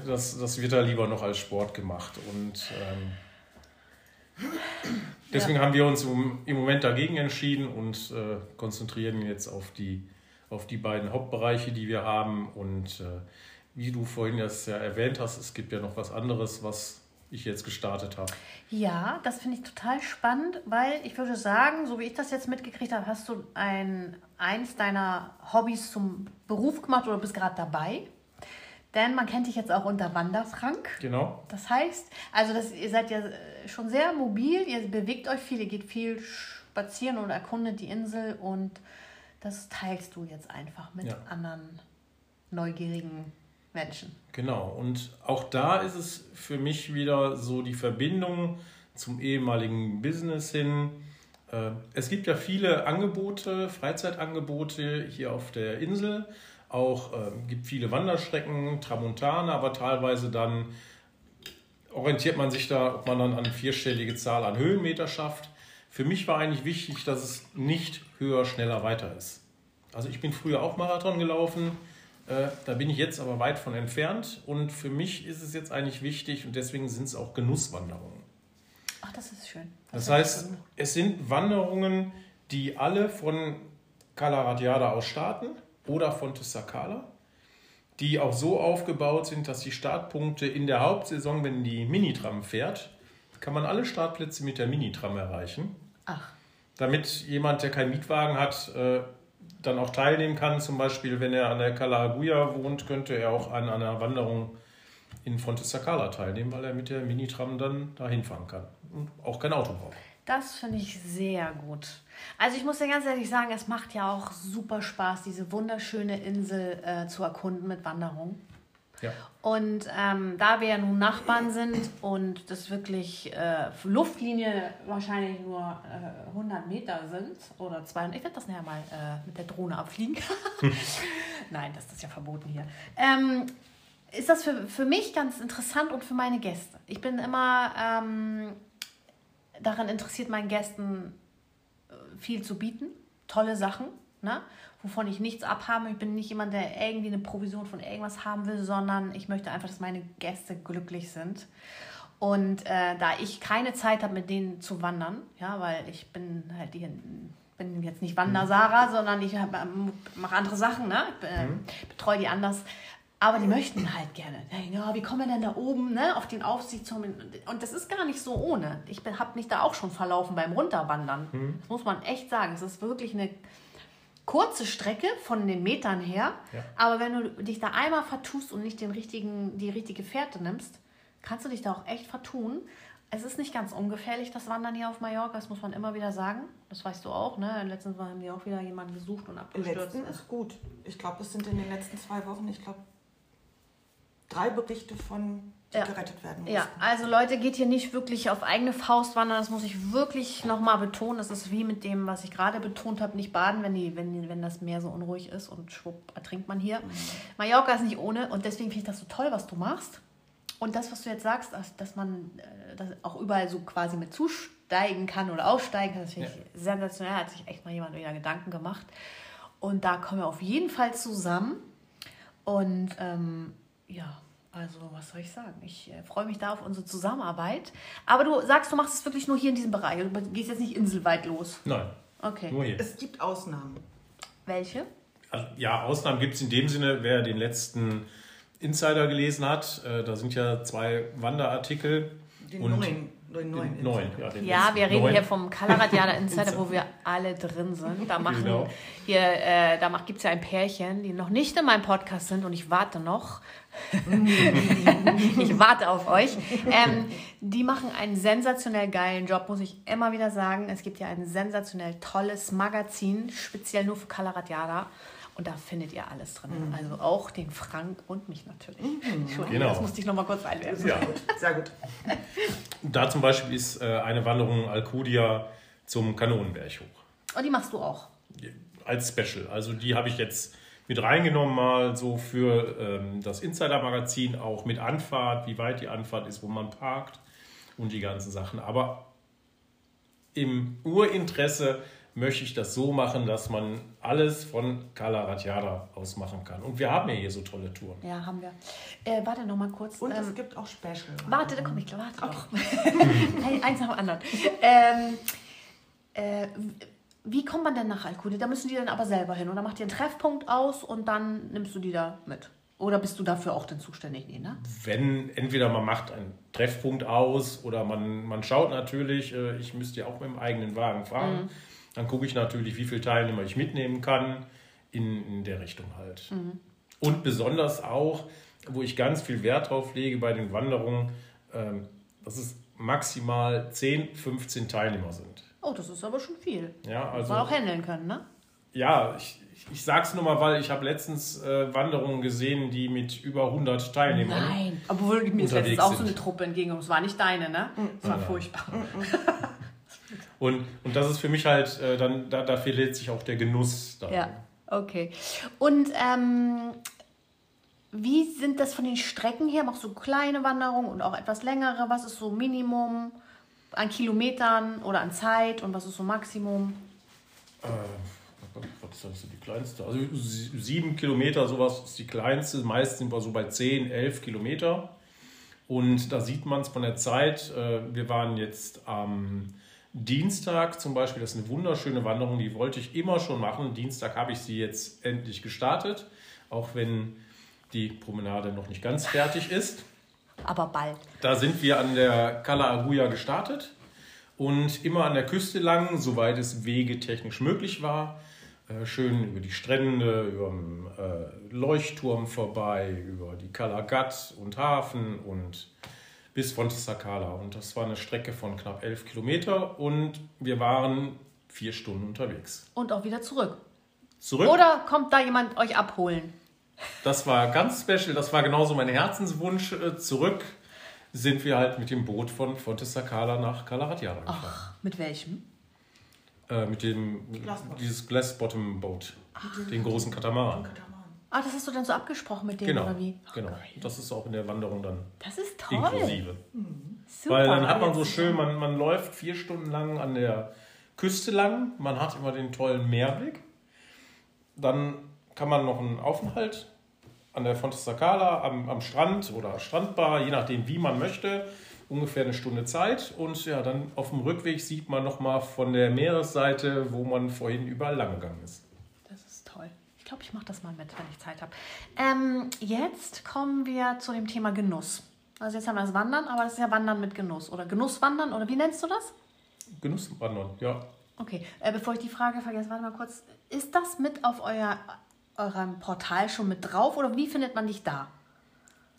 Das, das wird da lieber noch als Sport gemacht und ähm, Deswegen ja. haben wir uns im, im Moment dagegen entschieden und äh, konzentrieren jetzt auf die, auf die beiden Hauptbereiche, die wir haben. Und äh, wie du vorhin das ja erwähnt hast, es gibt ja noch was anderes, was ich jetzt gestartet habe. Ja, das finde ich total spannend, weil ich würde sagen, so wie ich das jetzt mitgekriegt habe, hast du ein, eins deiner Hobbys zum Beruf gemacht oder bist gerade dabei. Denn man kennt dich jetzt auch unter Wanderfrank. Genau. Das heißt, also das, ihr seid ja äh, schon sehr mobil, ihr bewegt euch viel, ihr geht viel spazieren und erkundet die Insel und das teilst du jetzt einfach mit ja. anderen neugierigen Menschen. Genau, und auch da ist es für mich wieder so die Verbindung zum ehemaligen Business hin. Äh, es gibt ja viele Angebote, Freizeitangebote hier auf der Insel auch äh, gibt viele Wanderstrecken, Tramontane, aber teilweise dann orientiert man sich da, ob man dann eine vierstellige Zahl an Höhenmeter schafft. Für mich war eigentlich wichtig, dass es nicht höher, schneller, weiter ist. Also ich bin früher auch Marathon gelaufen, äh, da bin ich jetzt aber weit von entfernt und für mich ist es jetzt eigentlich wichtig und deswegen sind es auch Genusswanderungen. Ach, das ist schön. Das, das heißt, es sind Wanderungen, die alle von Calaratiada aus starten oder Fonte Sacala, die auch so aufgebaut sind, dass die Startpunkte in der Hauptsaison, wenn die Minitram fährt, kann man alle Startplätze mit der Minitram erreichen. Ach. Damit jemand, der keinen Mietwagen hat, äh, dann auch teilnehmen kann. Zum Beispiel, wenn er an der Calaraguya wohnt, könnte er auch an einer Wanderung in Fonte Sacala teilnehmen, weil er mit der Minitram dann dahin fahren kann und auch kein Auto braucht. Das finde ich sehr gut. Also ich muss dir ganz ehrlich sagen, es macht ja auch super Spaß, diese wunderschöne Insel äh, zu erkunden mit Wanderung. Ja. Und ähm, da wir ja nun Nachbarn sind und das wirklich äh, Luftlinie wahrscheinlich nur äh, 100 Meter sind oder 200, ich werde das nachher mal äh, mit der Drohne abfliegen. Nein, das ist ja verboten hier. Ähm, ist das für, für mich ganz interessant und für meine Gäste. Ich bin immer ähm, daran interessiert, meinen Gästen äh, viel zu bieten, tolle Sachen, ne? Wovon ich nichts abhabe. Ich bin nicht jemand, der irgendwie eine Provision von irgendwas haben will, sondern ich möchte einfach, dass meine Gäste glücklich sind. Und äh, da ich keine Zeit habe, mit denen zu wandern, ja, weil ich bin halt die, bin jetzt nicht Wandersara, mhm. sondern ich mache andere Sachen, ne? Äh, mhm. betreue die anders, aber die möchten halt gerne. Ja, wie kommen wir denn da oben ne, auf den Aufsichtsturm? Und das ist gar nicht so ohne. Ich habe mich da auch schon verlaufen beim Runterwandern. Mhm. Das muss man echt sagen. Es ist wirklich eine kurze Strecke von den Metern her. Ja. Aber wenn du dich da einmal vertust und nicht den richtigen, die richtige Fährte nimmst, kannst du dich da auch echt vertun. Es ist nicht ganz ungefährlich, das Wandern hier auf Mallorca, das muss man immer wieder sagen. Das weißt du auch, ne? Letztens haben wir auch wieder jemanden gesucht und abgestürzt. Letzten ist gut. Ich glaube, es sind in den letzten zwei Wochen, ich glaube, drei Berichte von die ja. gerettet werden mussten. Ja, also Leute, geht hier nicht wirklich auf eigene Faust wandern. Das muss ich wirklich nochmal betonen. Das ist wie mit dem, was ich gerade betont habe, nicht baden, wenn, die, wenn, wenn das Meer so unruhig ist und schwupp, ertrinkt man hier. Mhm. Mallorca ist nicht ohne und deswegen finde ich das so toll, was du machst. Und das, was du jetzt sagst, dass, dass man äh, das auch überall so quasi mit zusteigen kann oder aussteigen kann, das finde ja. ich sensationell. Hat sich echt mal jemand wieder Gedanken gemacht. Und da kommen wir auf jeden Fall zusammen. Und ähm, ja, also, was soll ich sagen? Ich äh, freue mich da auf unsere Zusammenarbeit. Aber du sagst, du machst es wirklich nur hier in diesem Bereich. Du gehst jetzt nicht inselweit los. Nein. Okay. Nur hier. Es gibt Ausnahmen. Welche? Also, ja, Ausnahmen gibt es in dem Sinne, wer den letzten Insider gelesen hat. Äh, da sind ja zwei Wanderartikel. Den und neuen. Den neuen, neuen ja, ja wir reden neuen. hier vom Kalaradianer Insider, wo wir alle drin sind. Da machen genau. hier, äh, da gibt es ja ein Pärchen, die noch nicht in meinem Podcast sind und ich warte noch ich warte auf euch. Ähm, die machen einen sensationell geilen Job, muss ich immer wieder sagen. Es gibt ja ein sensationell tolles Magazin, speziell nur für Kalaratjada. Und da findet ihr alles drin. Mhm. Also auch den Frank und mich natürlich. Mhm. Genau. Das musste ich nochmal kurz einwerfen. Ja. Sehr gut. Da zum Beispiel ist äh, eine Wanderung Alcudia zum Kanonenberg hoch. Und die machst du auch? Als Special. Also die habe ich jetzt mit reingenommen, mal so für ähm, das Insider-Magazin, auch mit Anfahrt, wie weit die Anfahrt ist, wo man parkt und die ganzen Sachen. Aber im Urinteresse möchte ich das so machen, dass man alles von Kala Ratjada aus machen kann. Und wir haben ja hier so tolle Touren. Ja, haben wir. Äh, warte noch mal kurz. Und ähm, es gibt auch Special. Warte, da komme ich, warte noch. Eins nach dem anderen. Ähm, äh, wie kommt man denn nach Alkuni? Da müssen die dann aber selber hin. Oder macht ihr einen Treffpunkt aus und dann nimmst du die da mit? Oder bist du dafür auch dann zuständig? Nee, ne? Wenn entweder man macht einen Treffpunkt aus oder man, man schaut natürlich, äh, ich müsste ja auch mit dem eigenen Wagen fahren. Mhm. Dann gucke ich natürlich, wie viele Teilnehmer ich mitnehmen kann in, in der Richtung halt. Mhm. Und besonders auch, wo ich ganz viel Wert drauf lege bei den Wanderungen, ähm, dass es maximal 10, 15 Teilnehmer sind. Oh, das ist aber schon viel. Ja, also. Man auch handeln können, ne? Ja, ich, ich, ich sag's nur mal, weil ich habe letztens äh, Wanderungen gesehen, die mit über 100 Teilnehmern. Nein, obwohl mir ist letztens auch so eine Truppe entgegen. Es war nicht deine, ne? Es war ja. furchtbar. und, und das ist für mich halt, äh, dann, da, da verliert sich auch der Genuss. Dann. Ja, okay. Und ähm, wie sind das von den Strecken her? Machst du kleine Wanderungen und auch etwas längere? Was ist so Minimum an Kilometern oder an Zeit und was ist so Maximum? Äh, was ist das so die kleinste? Also sieben Kilometer, sowas ist die kleinste. Meist sind wir so bei 10, 11 Kilometer. Und da sieht man es von der Zeit. Äh, wir waren jetzt am Dienstag zum Beispiel, das ist eine wunderschöne Wanderung, die wollte ich immer schon machen. Dienstag habe ich sie jetzt endlich gestartet, auch wenn die Promenade noch nicht ganz fertig ist. Aber bald. Da sind wir an der Cala Aguja gestartet und immer an der Küste lang, soweit es wegetechnisch möglich war. Äh, schön über die Strände, über den äh, Leuchtturm vorbei, über die Calagat und Hafen und bis Fontesacala. Und das war eine Strecke von knapp elf Kilometer und wir waren vier Stunden unterwegs. Und auch wieder zurück. Zurück. Oder kommt da jemand euch abholen? Das war ganz special, das war genauso mein Herzenswunsch. Äh, zurück sind wir halt mit dem Boot von Fontesacala nach Calaratiara gefahren. Ach, mit welchem? Äh, mit dem, Glassbottom. dieses Glass-Bottom Boat, den großen Katamaran. Ah, das hast du dann so abgesprochen mit dem genau, oder wie? Genau, das ist auch in der Wanderung dann das ist toll. inklusive. Mhm. Super, Weil dann hat man so schön, man, man läuft vier Stunden lang an der Küste lang, man hat immer den tollen Meerblick. Dann kann man noch einen Aufenthalt an der Fonte Sacala am, am Strand oder Strandbar, je nachdem, wie man möchte, ungefähr eine Stunde Zeit. Und ja, dann auf dem Rückweg sieht man nochmal von der Meeresseite, wo man vorhin überall lang gegangen ist. Glaube, ich mache das mal mit, wenn ich Zeit habe. Ähm, jetzt kommen wir zu dem Thema Genuss. Also jetzt haben wir das Wandern, aber das ist ja Wandern mit Genuss. Oder Genusswandern, oder wie nennst du das? Genusswandern, ja. Okay, äh, bevor ich die Frage vergesse, warte mal kurz. Ist das mit auf euer eurem Portal schon mit drauf oder wie findet man dich da?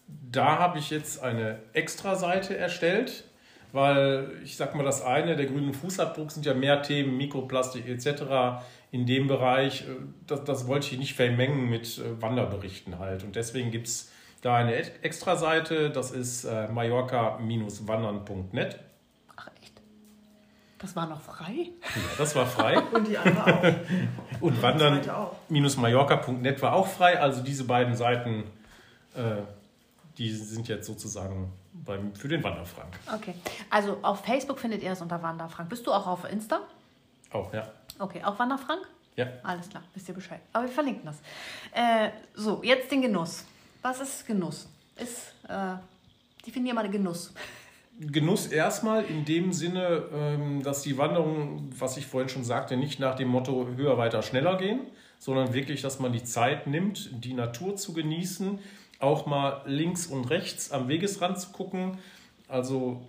Da habe ich jetzt eine Extra-Seite erstellt, weil ich sag mal, das eine, der grüne Fußabdruck sind ja mehr Themen, Mikroplastik etc. in dem Bereich. Äh, das, das wollte ich nicht vermengen mit äh, Wanderberichten halt. Und deswegen gibt es da eine Extra-Seite, das ist äh, mallorca-wandern.net. Das war noch frei? Ja, das war frei. Und die andere auch. Und wandern-mallorca.net war auch frei. Also diese beiden Seiten, äh, die sind jetzt sozusagen beim, für den Wanderfrank. Okay. Also auf Facebook findet ihr das unter Wanderfrank. Bist du auch auf Insta? Auch, ja. Okay, auch Wanderfrank? Ja. Alles klar, wisst ihr Bescheid. Aber wir verlinken das. Äh, so, jetzt den Genuss. Was ist Genuss? Ist, äh, definier mal den Genuss. Genuss erstmal in dem Sinne, ähm, dass die Wanderungen, was ich vorhin schon sagte, nicht nach dem Motto höher, weiter, schneller gehen, sondern wirklich, dass man die Zeit nimmt, die Natur zu genießen, auch mal links und rechts am Wegesrand zu gucken. Also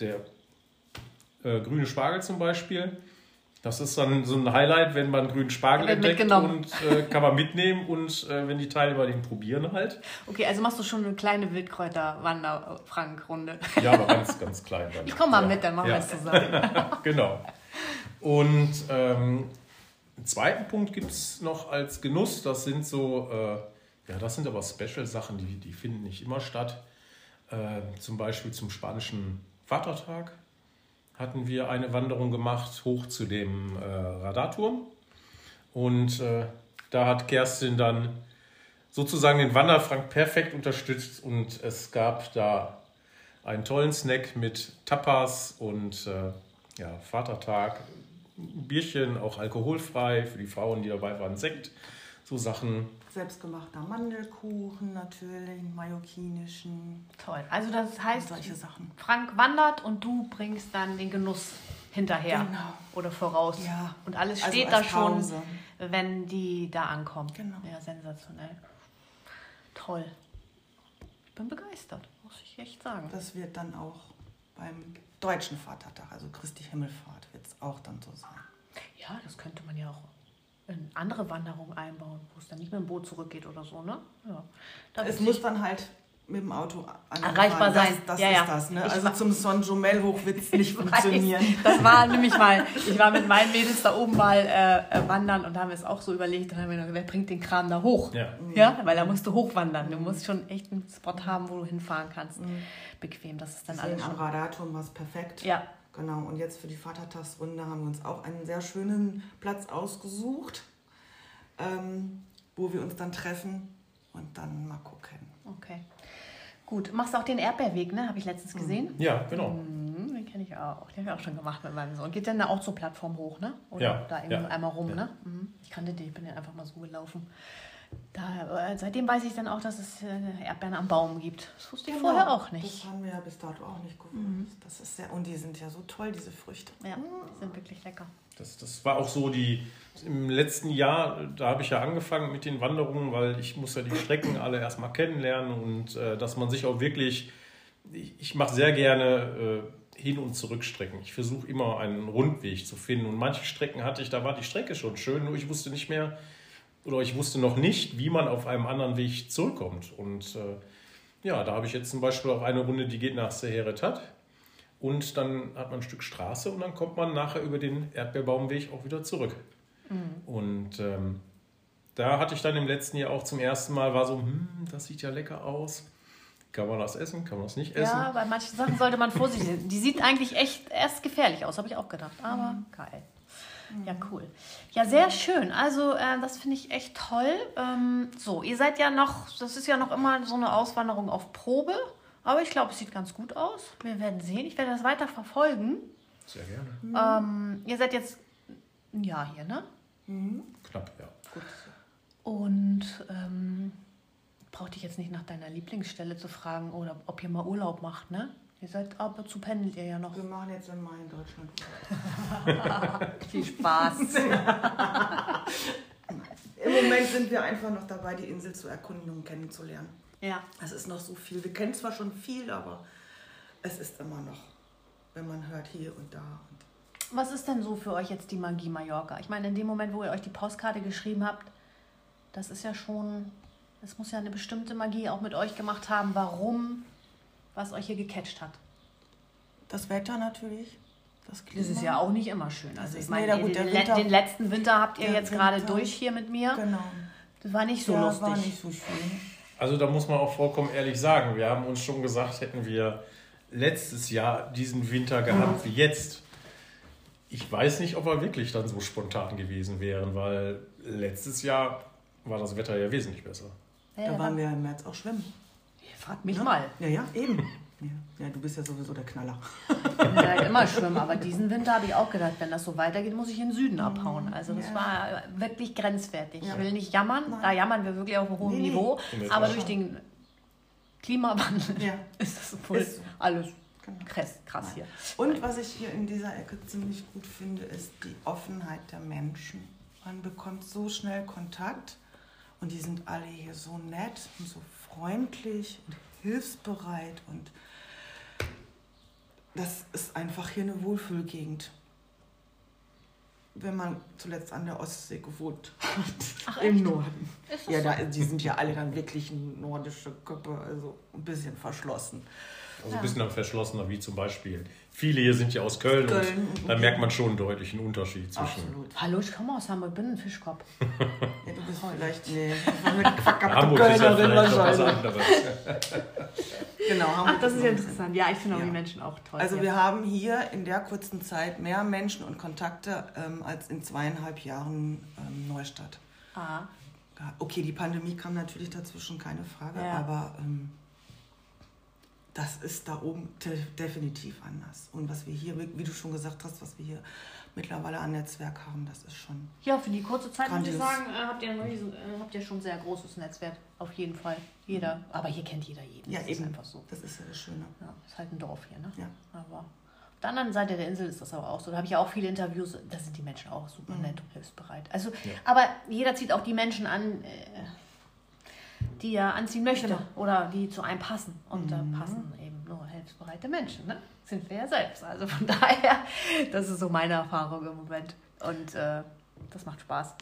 der äh, grüne Spargel zum Beispiel, das ist dann so ein Highlight, wenn man grünen Spargel entdeckt und äh, kann man mitnehmen und äh, wenn die Teilnehmer den probieren halt. Okay, also machst du schon eine kleine Wildkräuter-Wander-Frank-Runde. Ja, aber ganz, ganz klein. Dann. Ich komme mal ja. mit, dann machen ja. wir es zusammen. genau. Und ähm, einen zweiten Punkt gibt es noch als Genuss, das sind so, äh, ja, das sind aber Special-Sachen, die, die finden nicht immer statt. Äh, zum Beispiel zum spanischen Vatertag hatten wir eine Wanderung gemacht hoch zu dem äh, Radarturm. Und äh, da hat Kerstin dann sozusagen den Wanderfrank perfekt unterstützt und es gab da einen tollen Snack mit Tapas und äh, ja, Vatertag, Bierchen, auch alkoholfrei, für die Frauen, die dabei waren, Sekt. so Sachen. Selbstgemachter Mandelkuchen natürlich, mallorquinischen. Toll. Also das heißt, solche Sachen. Frank wandert und du bringst dann den Genuss hinterher Genau. oder voraus. Ja. Und alles Also steht als da schon, Pause. wenn die da ankommen. Genau. Ja, sensationell. Toll. Ich bin begeistert, muss ich echt sagen. Das wird dann auch beim deutschen Vatertag, also Christi Himmelfahrt, wird es auch dann so sein. Ja, das könnte man ja auch in andere Wanderungen einbauen, wo es dann nicht mit dem Boot zurückgeht oder so, ne? Ja. Da Es muss dann halt mit dem Auto. Erreichbar sein. Das, das Ja, ist ja. das. Ne? Ich Also zum Son Jomel hoch wird es nicht funktionieren. Weiß. Das war nämlich mal, ich war mit meinen Mädels da oben mal äh, äh, wandern und da haben wir es auch so überlegt, dann haben wir gedacht, wer bringt den Kram da hoch? Ja. Ja, weil da musst du hochwandern. Du musst schon echt einen Spot haben, wo du hinfahren kannst. Bequem, das ist dann alles am schon. Radaturm war es perfekt. Ja, Genau, und jetzt für die Vatertagsrunde haben wir uns auch einen sehr schönen Platz ausgesucht, ähm, wo wir uns dann treffen und dann mal gucken. okay. Gut, machst auch den Erdbeerweg, ne? Habe ich letztens gesehen. Ja, genau. Mhm, den kenne ich auch. Den habe ich auch schon gemacht mit meinem Sohn. Geht dann da auch zur Plattform hoch, ne? Oder Ja, da irgendwie ja. einmal rum, Ja. ne? Mhm. Ich kannte den, ich bin den einfach mal so gelaufen. Da, äh, seitdem weiß ich dann auch, dass es äh, Erdbeeren am Baum gibt. Das wusste ich vorher auch nicht. Das haben wir ja bis dato auch nicht gewusst. Mhm. Das ist sehr, und die sind ja so toll, diese Früchte. Ja, die sind wirklich lecker. Das, das war auch so die, im letzten Jahr, da habe ich ja angefangen mit den Wanderungen, weil ich muss ja die Strecken alle erstmal kennenlernen und äh, dass man sich auch wirklich, ich, ich mache sehr gerne äh, Hin- und Zurückstrecken. Ich versuche immer einen Rundweg zu finden und manche Strecken hatte ich, da war die Strecke schon schön, nur ich wusste nicht mehr oder ich wusste noch nicht, wie man auf einem anderen Weg zurückkommt. Und äh, ja, da habe ich jetzt zum Beispiel auch eine Runde, die geht nach Seheret und dann hat man ein Stück Straße und dann kommt man nachher über den Erdbeerbaumweg auch wieder zurück. Und ähm, da hatte ich dann im letzten Jahr auch zum ersten Mal, war so, hm, das sieht ja lecker aus. Kann man das essen? Kann man das nicht essen? Ja, bei manchen Sachen sollte man vorsichtig sein. Die sieht eigentlich echt erst gefährlich aus, habe ich auch gedacht. Aber geil. Ja, cool. Ja, sehr schön. Also, äh, das finde ich echt toll. Ähm, so, ihr seid ja noch, das ist ja noch immer so eine Auswanderung auf Probe. Aber ich glaube, es sieht ganz gut aus. Wir werden sehen. Ich werde das weiter verfolgen. Sehr gerne. Ähm, ihr seid jetzt ein Jahr hier, ne? Knapp, ja. Und ähm, brauchte ich jetzt nicht nach deiner Lieblingsstelle zu fragen oder ob ihr mal Urlaub macht, ne? Ihr seid ab und zu pendelt ihr ja noch. Wir machen jetzt im Mai in Deutschland. Viel Spaß. Im Moment sind wir einfach noch dabei, die Insel zu erkunden und kennenzulernen. ja. Es ist noch so viel. Wir kennen zwar schon viel, aber es ist immer noch, wenn man hört hier und da. Und Was ist denn so für euch jetzt die Magie Mallorca? Ich meine, in dem Moment, wo ihr euch die Postkarte geschrieben habt, das ist ja schon, es muss ja eine bestimmte Magie auch mit euch gemacht haben. Warum, was euch hier gecatcht hat? das Wetter natürlich, das Klima. Das ist ja auch nicht immer schön. Also ist- ich meine, nee, gut, den, Winter- den letzten Winter habt ihr jetzt gerade durch hier mit mir. Genau. Das war nicht so ja, lustig. war nicht so schön. Also da muss man auch vollkommen ehrlich sagen, wir haben uns schon gesagt, hätten wir letztes Jahr diesen Winter gehabt wie jetzt. Ich weiß nicht, ob wir wirklich dann so spontan gewesen wären, weil letztes Jahr war das Wetter ja wesentlich besser. Ja, Da waren wir im März auch schwimmen. Frag mich mal. Ja, ja, eben. Ja, ja, du bist ja sowieso der Knaller. Ich will halt immer schwimmen, aber diesen Winter habe ich auch gedacht, wenn das so weitergeht, muss ich in den Süden abhauen. Also das Ja. war wirklich grenzwertig. Ja. Ich will nicht jammern, da jammern wir wirklich auf einem hohen Nee, nee. Niveau, der aber durch den Klimawandel Ja. ist das wohl Ist alles Genau. krass, krass hier. Und was ich hier in dieser Ecke ziemlich gut finde, ist die Offenheit der Menschen. Man bekommt so schnell Kontakt und die sind alle hier so nett und so freundlich und hilfsbereit und das ist einfach hier eine Wohlfühlgegend. Wenn man zuletzt an der Ostsee gewohnt hat, im Norden. Ist das Ja, da, die sind ja alle dann wirklich nordische Köpfe, also ein bisschen verschlossen. Also ein bisschen verschlossener, wie zum Beispiel. Viele hier sind ja aus Köln, Köln, und okay. da merkt man schon einen deutlichen Unterschied zwischen. Absolut. Hallo, ich komme aus Hamburg, bin ein Fischkopf. Ja, du bist vielleicht nee, verkappte Hamburg ist ja Kölnerin wahrscheinlich. anderes. Genau, Hamburg Ach, das ist ja interessant. Ja, ich finde auch Ja. die Menschen auch toll. Also wir haben hier in der kurzen Zeit mehr Menschen und Kontakte ähm, als in zweieinhalb Jahren ähm, Neustadt. ah. Okay, die Pandemie kam natürlich dazwischen, keine Frage, Ja. aber ähm, das ist da oben de definitiv anders. Und was wir hier, wie du schon gesagt hast, was wir hier mittlerweile an Netzwerk haben, das ist schon. Ja, für die kurze Zeit muss ich sagen, äh, habt, ihr ein riesen, äh, habt ihr schon ein sehr großes Netzwerk. Auf jeden Fall. Jeder. Aber hier kennt jeder jeden. Ja, das eben. ist einfach so. Das ist ja das Schöne. Ja, ist halt ein Dorf hier, ne? Ja. Aber auf der anderen Seite der Insel ist das aber auch so. Da habe ich ja auch viele Interviews, da sind die Menschen auch super Mhm. nett und hilfsbereit. Also, aber jeder zieht auch die Menschen an, äh, die er anziehen möchte Genau. oder die zu einem passen. Und Mhm. da passen eben nur hilfsbereite Menschen, ne? Sind wir ja selbst. Also von daher, das ist so meine Erfahrung im Moment. Und äh, das macht Spaß.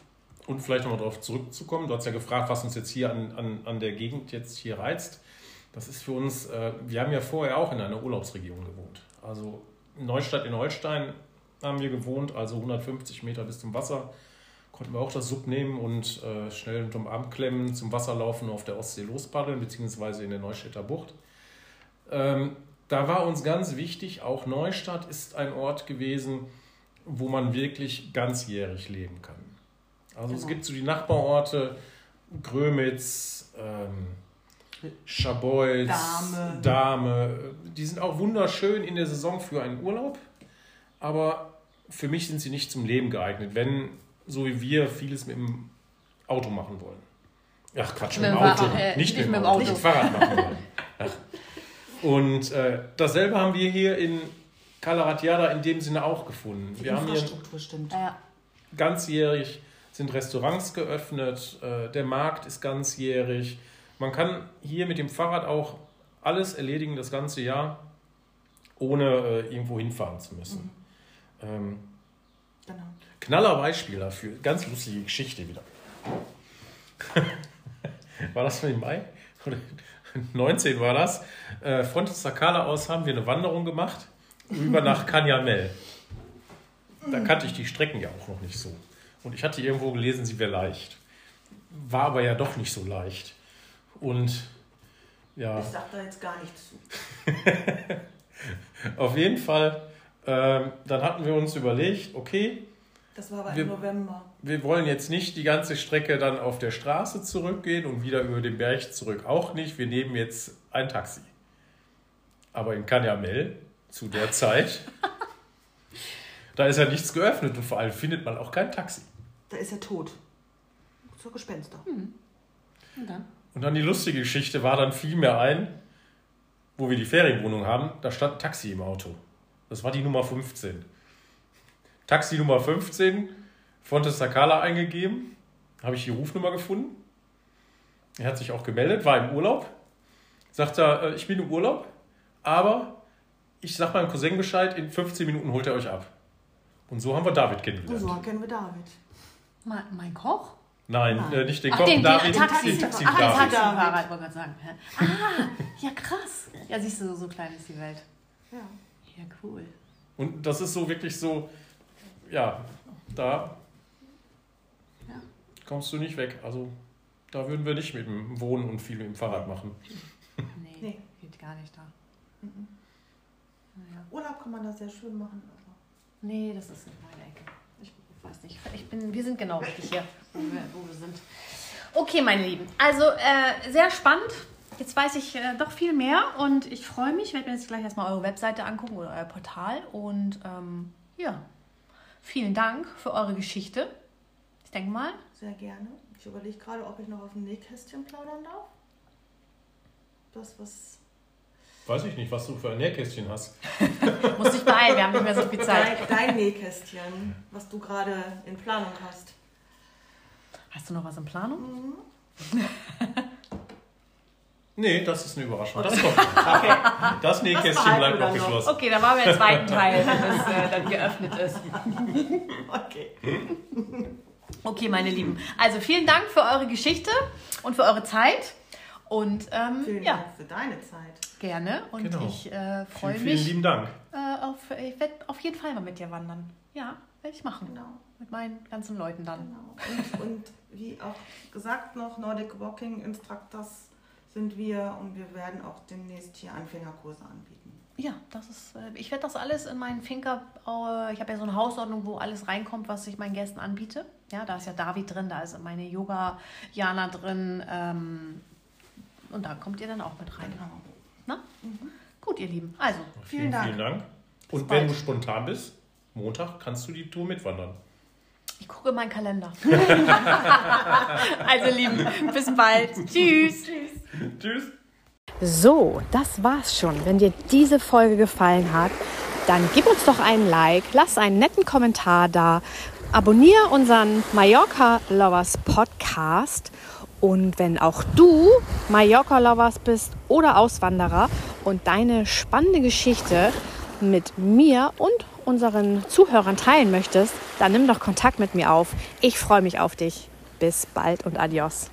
Und vielleicht nochmal darauf zurückzukommen, du hast ja gefragt, was uns jetzt hier an, an, an der Gegend jetzt hier reizt. Das ist für uns, äh, wir haben ja vorher auch in einer Urlaubsregion gewohnt. Also in Neustadt in Holstein haben wir gewohnt, also 150 Meter bis zum Wasser. Konnten wir auch das Sub nehmen und äh, schnell unterm Arm klemmen, zum Wasser laufen auf der Ostsee lospaddeln, beziehungsweise in der Neustädter Bucht. Ähm, da war uns ganz wichtig, auch Neustadt ist ein Ort gewesen, wo man wirklich ganzjährig leben kann. Also es Genau. gibt so die Nachbarorte, Grömitz, ähm, Scharbeutz, Dahme. Dahme. Die sind auch wunderschön in der Saison für einen Urlaub, aber für mich sind sie nicht zum Leben geeignet, wenn, so wie wir, vieles mit dem Auto machen wollen. Ach Quatsch, mit, Mit dem Auto. Äh, nicht, nicht mit dem mit dem Auto, Auto. mit dem Fahrrad machen wollen. Ach. Und äh, dasselbe haben wir hier in Calaratiada in dem Sinne auch gefunden. Die Wir haben hier Infrastruktur stimmt. Ganzjährig sind Restaurants geöffnet, äh, der Markt ist ganzjährig. Man kann hier mit dem Fahrrad auch alles erledigen das ganze Jahr, ohne äh, irgendwo hinfahren zu müssen. Ähm, Genau. knaller Beispiel dafür, ganz lustige Geschichte wieder. war das im Mai? Oder 19 war das. Äh, von Sakala aus haben wir eine Wanderung gemacht, über nach Canyamel. Da kannte ich die Strecken ja auch noch nicht so. Und ich hatte irgendwo gelesen, sie wäre leicht. War aber ja doch nicht so leicht. Und ja, Ich sag da jetzt gar nichts zu. auf jeden Fall, ähm, dann hatten wir uns überlegt, okay, Das war aber Wir- im November. wir wollen jetzt nicht die ganze Strecke dann auf der Straße zurückgehen und wieder über den Berg zurück auch nicht. Wir nehmen jetzt ein Taxi. Aber in Canyamel zu der Zeit, da ist ja nichts geöffnet und vor allem findet man auch kein Taxi. Da ist er tot. Zur Gespenster. Und dann? Und dann die lustige Geschichte war, dann fiel mir ein, wo wir die Ferienwohnung haben, da stand ein Taxi im Auto. Das war die Nummer 15. Taxi Nummer 15, Fonte Sakala eingegeben, habe ich die Rufnummer gefunden. Er hat sich auch gemeldet, war im Urlaub. Sagt er, äh, ich bin im Urlaub, aber ich sag meinem Cousin Bescheid, in 15 Minuten holt er euch ab. Und so haben wir David Und kennengelernt. so kennen wir David. Mein, mein Koch? Nein, Nein. Äh, nicht den Ach, Koch, den, David, den Taxi. den Taxi Ach, David. ein Taxifahrer, ich wollte gerade sagen. Ah, ja krass. Ja, siehst du, so, so klein ist die Welt. Ja. Ja, cool. Und das ist so wirklich so, ja, da Ja. kommst du nicht weg. Also da würden wir nicht mit dem Wohnen und viel mit dem Fahrrad machen. Nee, Nee. geht gar nicht da. Mhm. Naja. Urlaub kann man da sehr schön machen. Aber Nee, das ist nicht meine Ecke. Ich weiß nicht. Ich bin, wir sind genau richtig hier, wo wir, wo wir sind. Okay, meine Lieben. Also äh, sehr spannend. Jetzt weiß ich äh, doch viel mehr und ich freue mich. Ich werde mir jetzt gleich erstmal eure Webseite angucken oder euer Portal. Und ähm, ja, vielen Dank für eure Geschichte. Ich denke mal, sehr gerne. Ich überlege gerade, ob ich noch auf dem Nähkästchen plaudern darf. Das, was. Weiß ich nicht, was du für ein Nähkästchen hast. muss dich beeilen, wir haben nicht mehr so viel Zeit. Dein, dein Nähkästchen, was du gerade in Planung hast. Hast du noch was in Planung? Nee, das ist eine Überraschung. Das kommt. Okay. Das Nähkästchen bleibt dann noch geschlossen. Okay, dann machen wir den zweiten Teil, wenn es äh, dann geöffnet ist. Okay. Okay, meine Lieben. Also vielen Dank für eure Geschichte und für eure Zeit. Und ähm, Vielen ja, Dank für deine Zeit. gerne. Und Genau. ich äh, freue Vielen, vielen mich. lieben Dank. Äh, auf, ich werde auf jeden Fall mal mit dir wandern. Ja, werde ich machen. Genau. Mit meinen ganzen Leuten dann. genau. Und, und wie auch gesagt noch, Nordic Walking Instructors sind wir und wir werden auch demnächst hier Anfängerkurse anbieten. Ja, das ist. Äh, ich werde das alles in meinen Finker. Äh, ich habe ja so eine Hausordnung, wo alles reinkommt, was ich meinen Gästen anbiete. Ja, da ist ja David drin, da ist meine Yoga Jana drin. Ähm, und da kommt ihr dann auch mit rein. Genau. Na? gut, ihr Lieben. Also, Vielen Vielen, Dank. vielen Dank. Und bald. wenn du spontan bist, Montag kannst du die Tour mitwandern. ich gucke meinen Kalender. also, Lieben, bis bald. Tschüss. Tschüss. So, das war's schon. Wenn dir diese Folge gefallen hat, dann gib uns doch einen Like, lass einen netten Kommentar da, abonniere unseren Mallorca Lovers Podcast und wenn auch du Mallorca Lovers bist oder Auswanderer und deine spannende Geschichte mit mir und unseren Zuhörern teilen möchtest, dann nimm doch Kontakt mit mir auf. Ich freue mich auf dich. Bis bald und adios.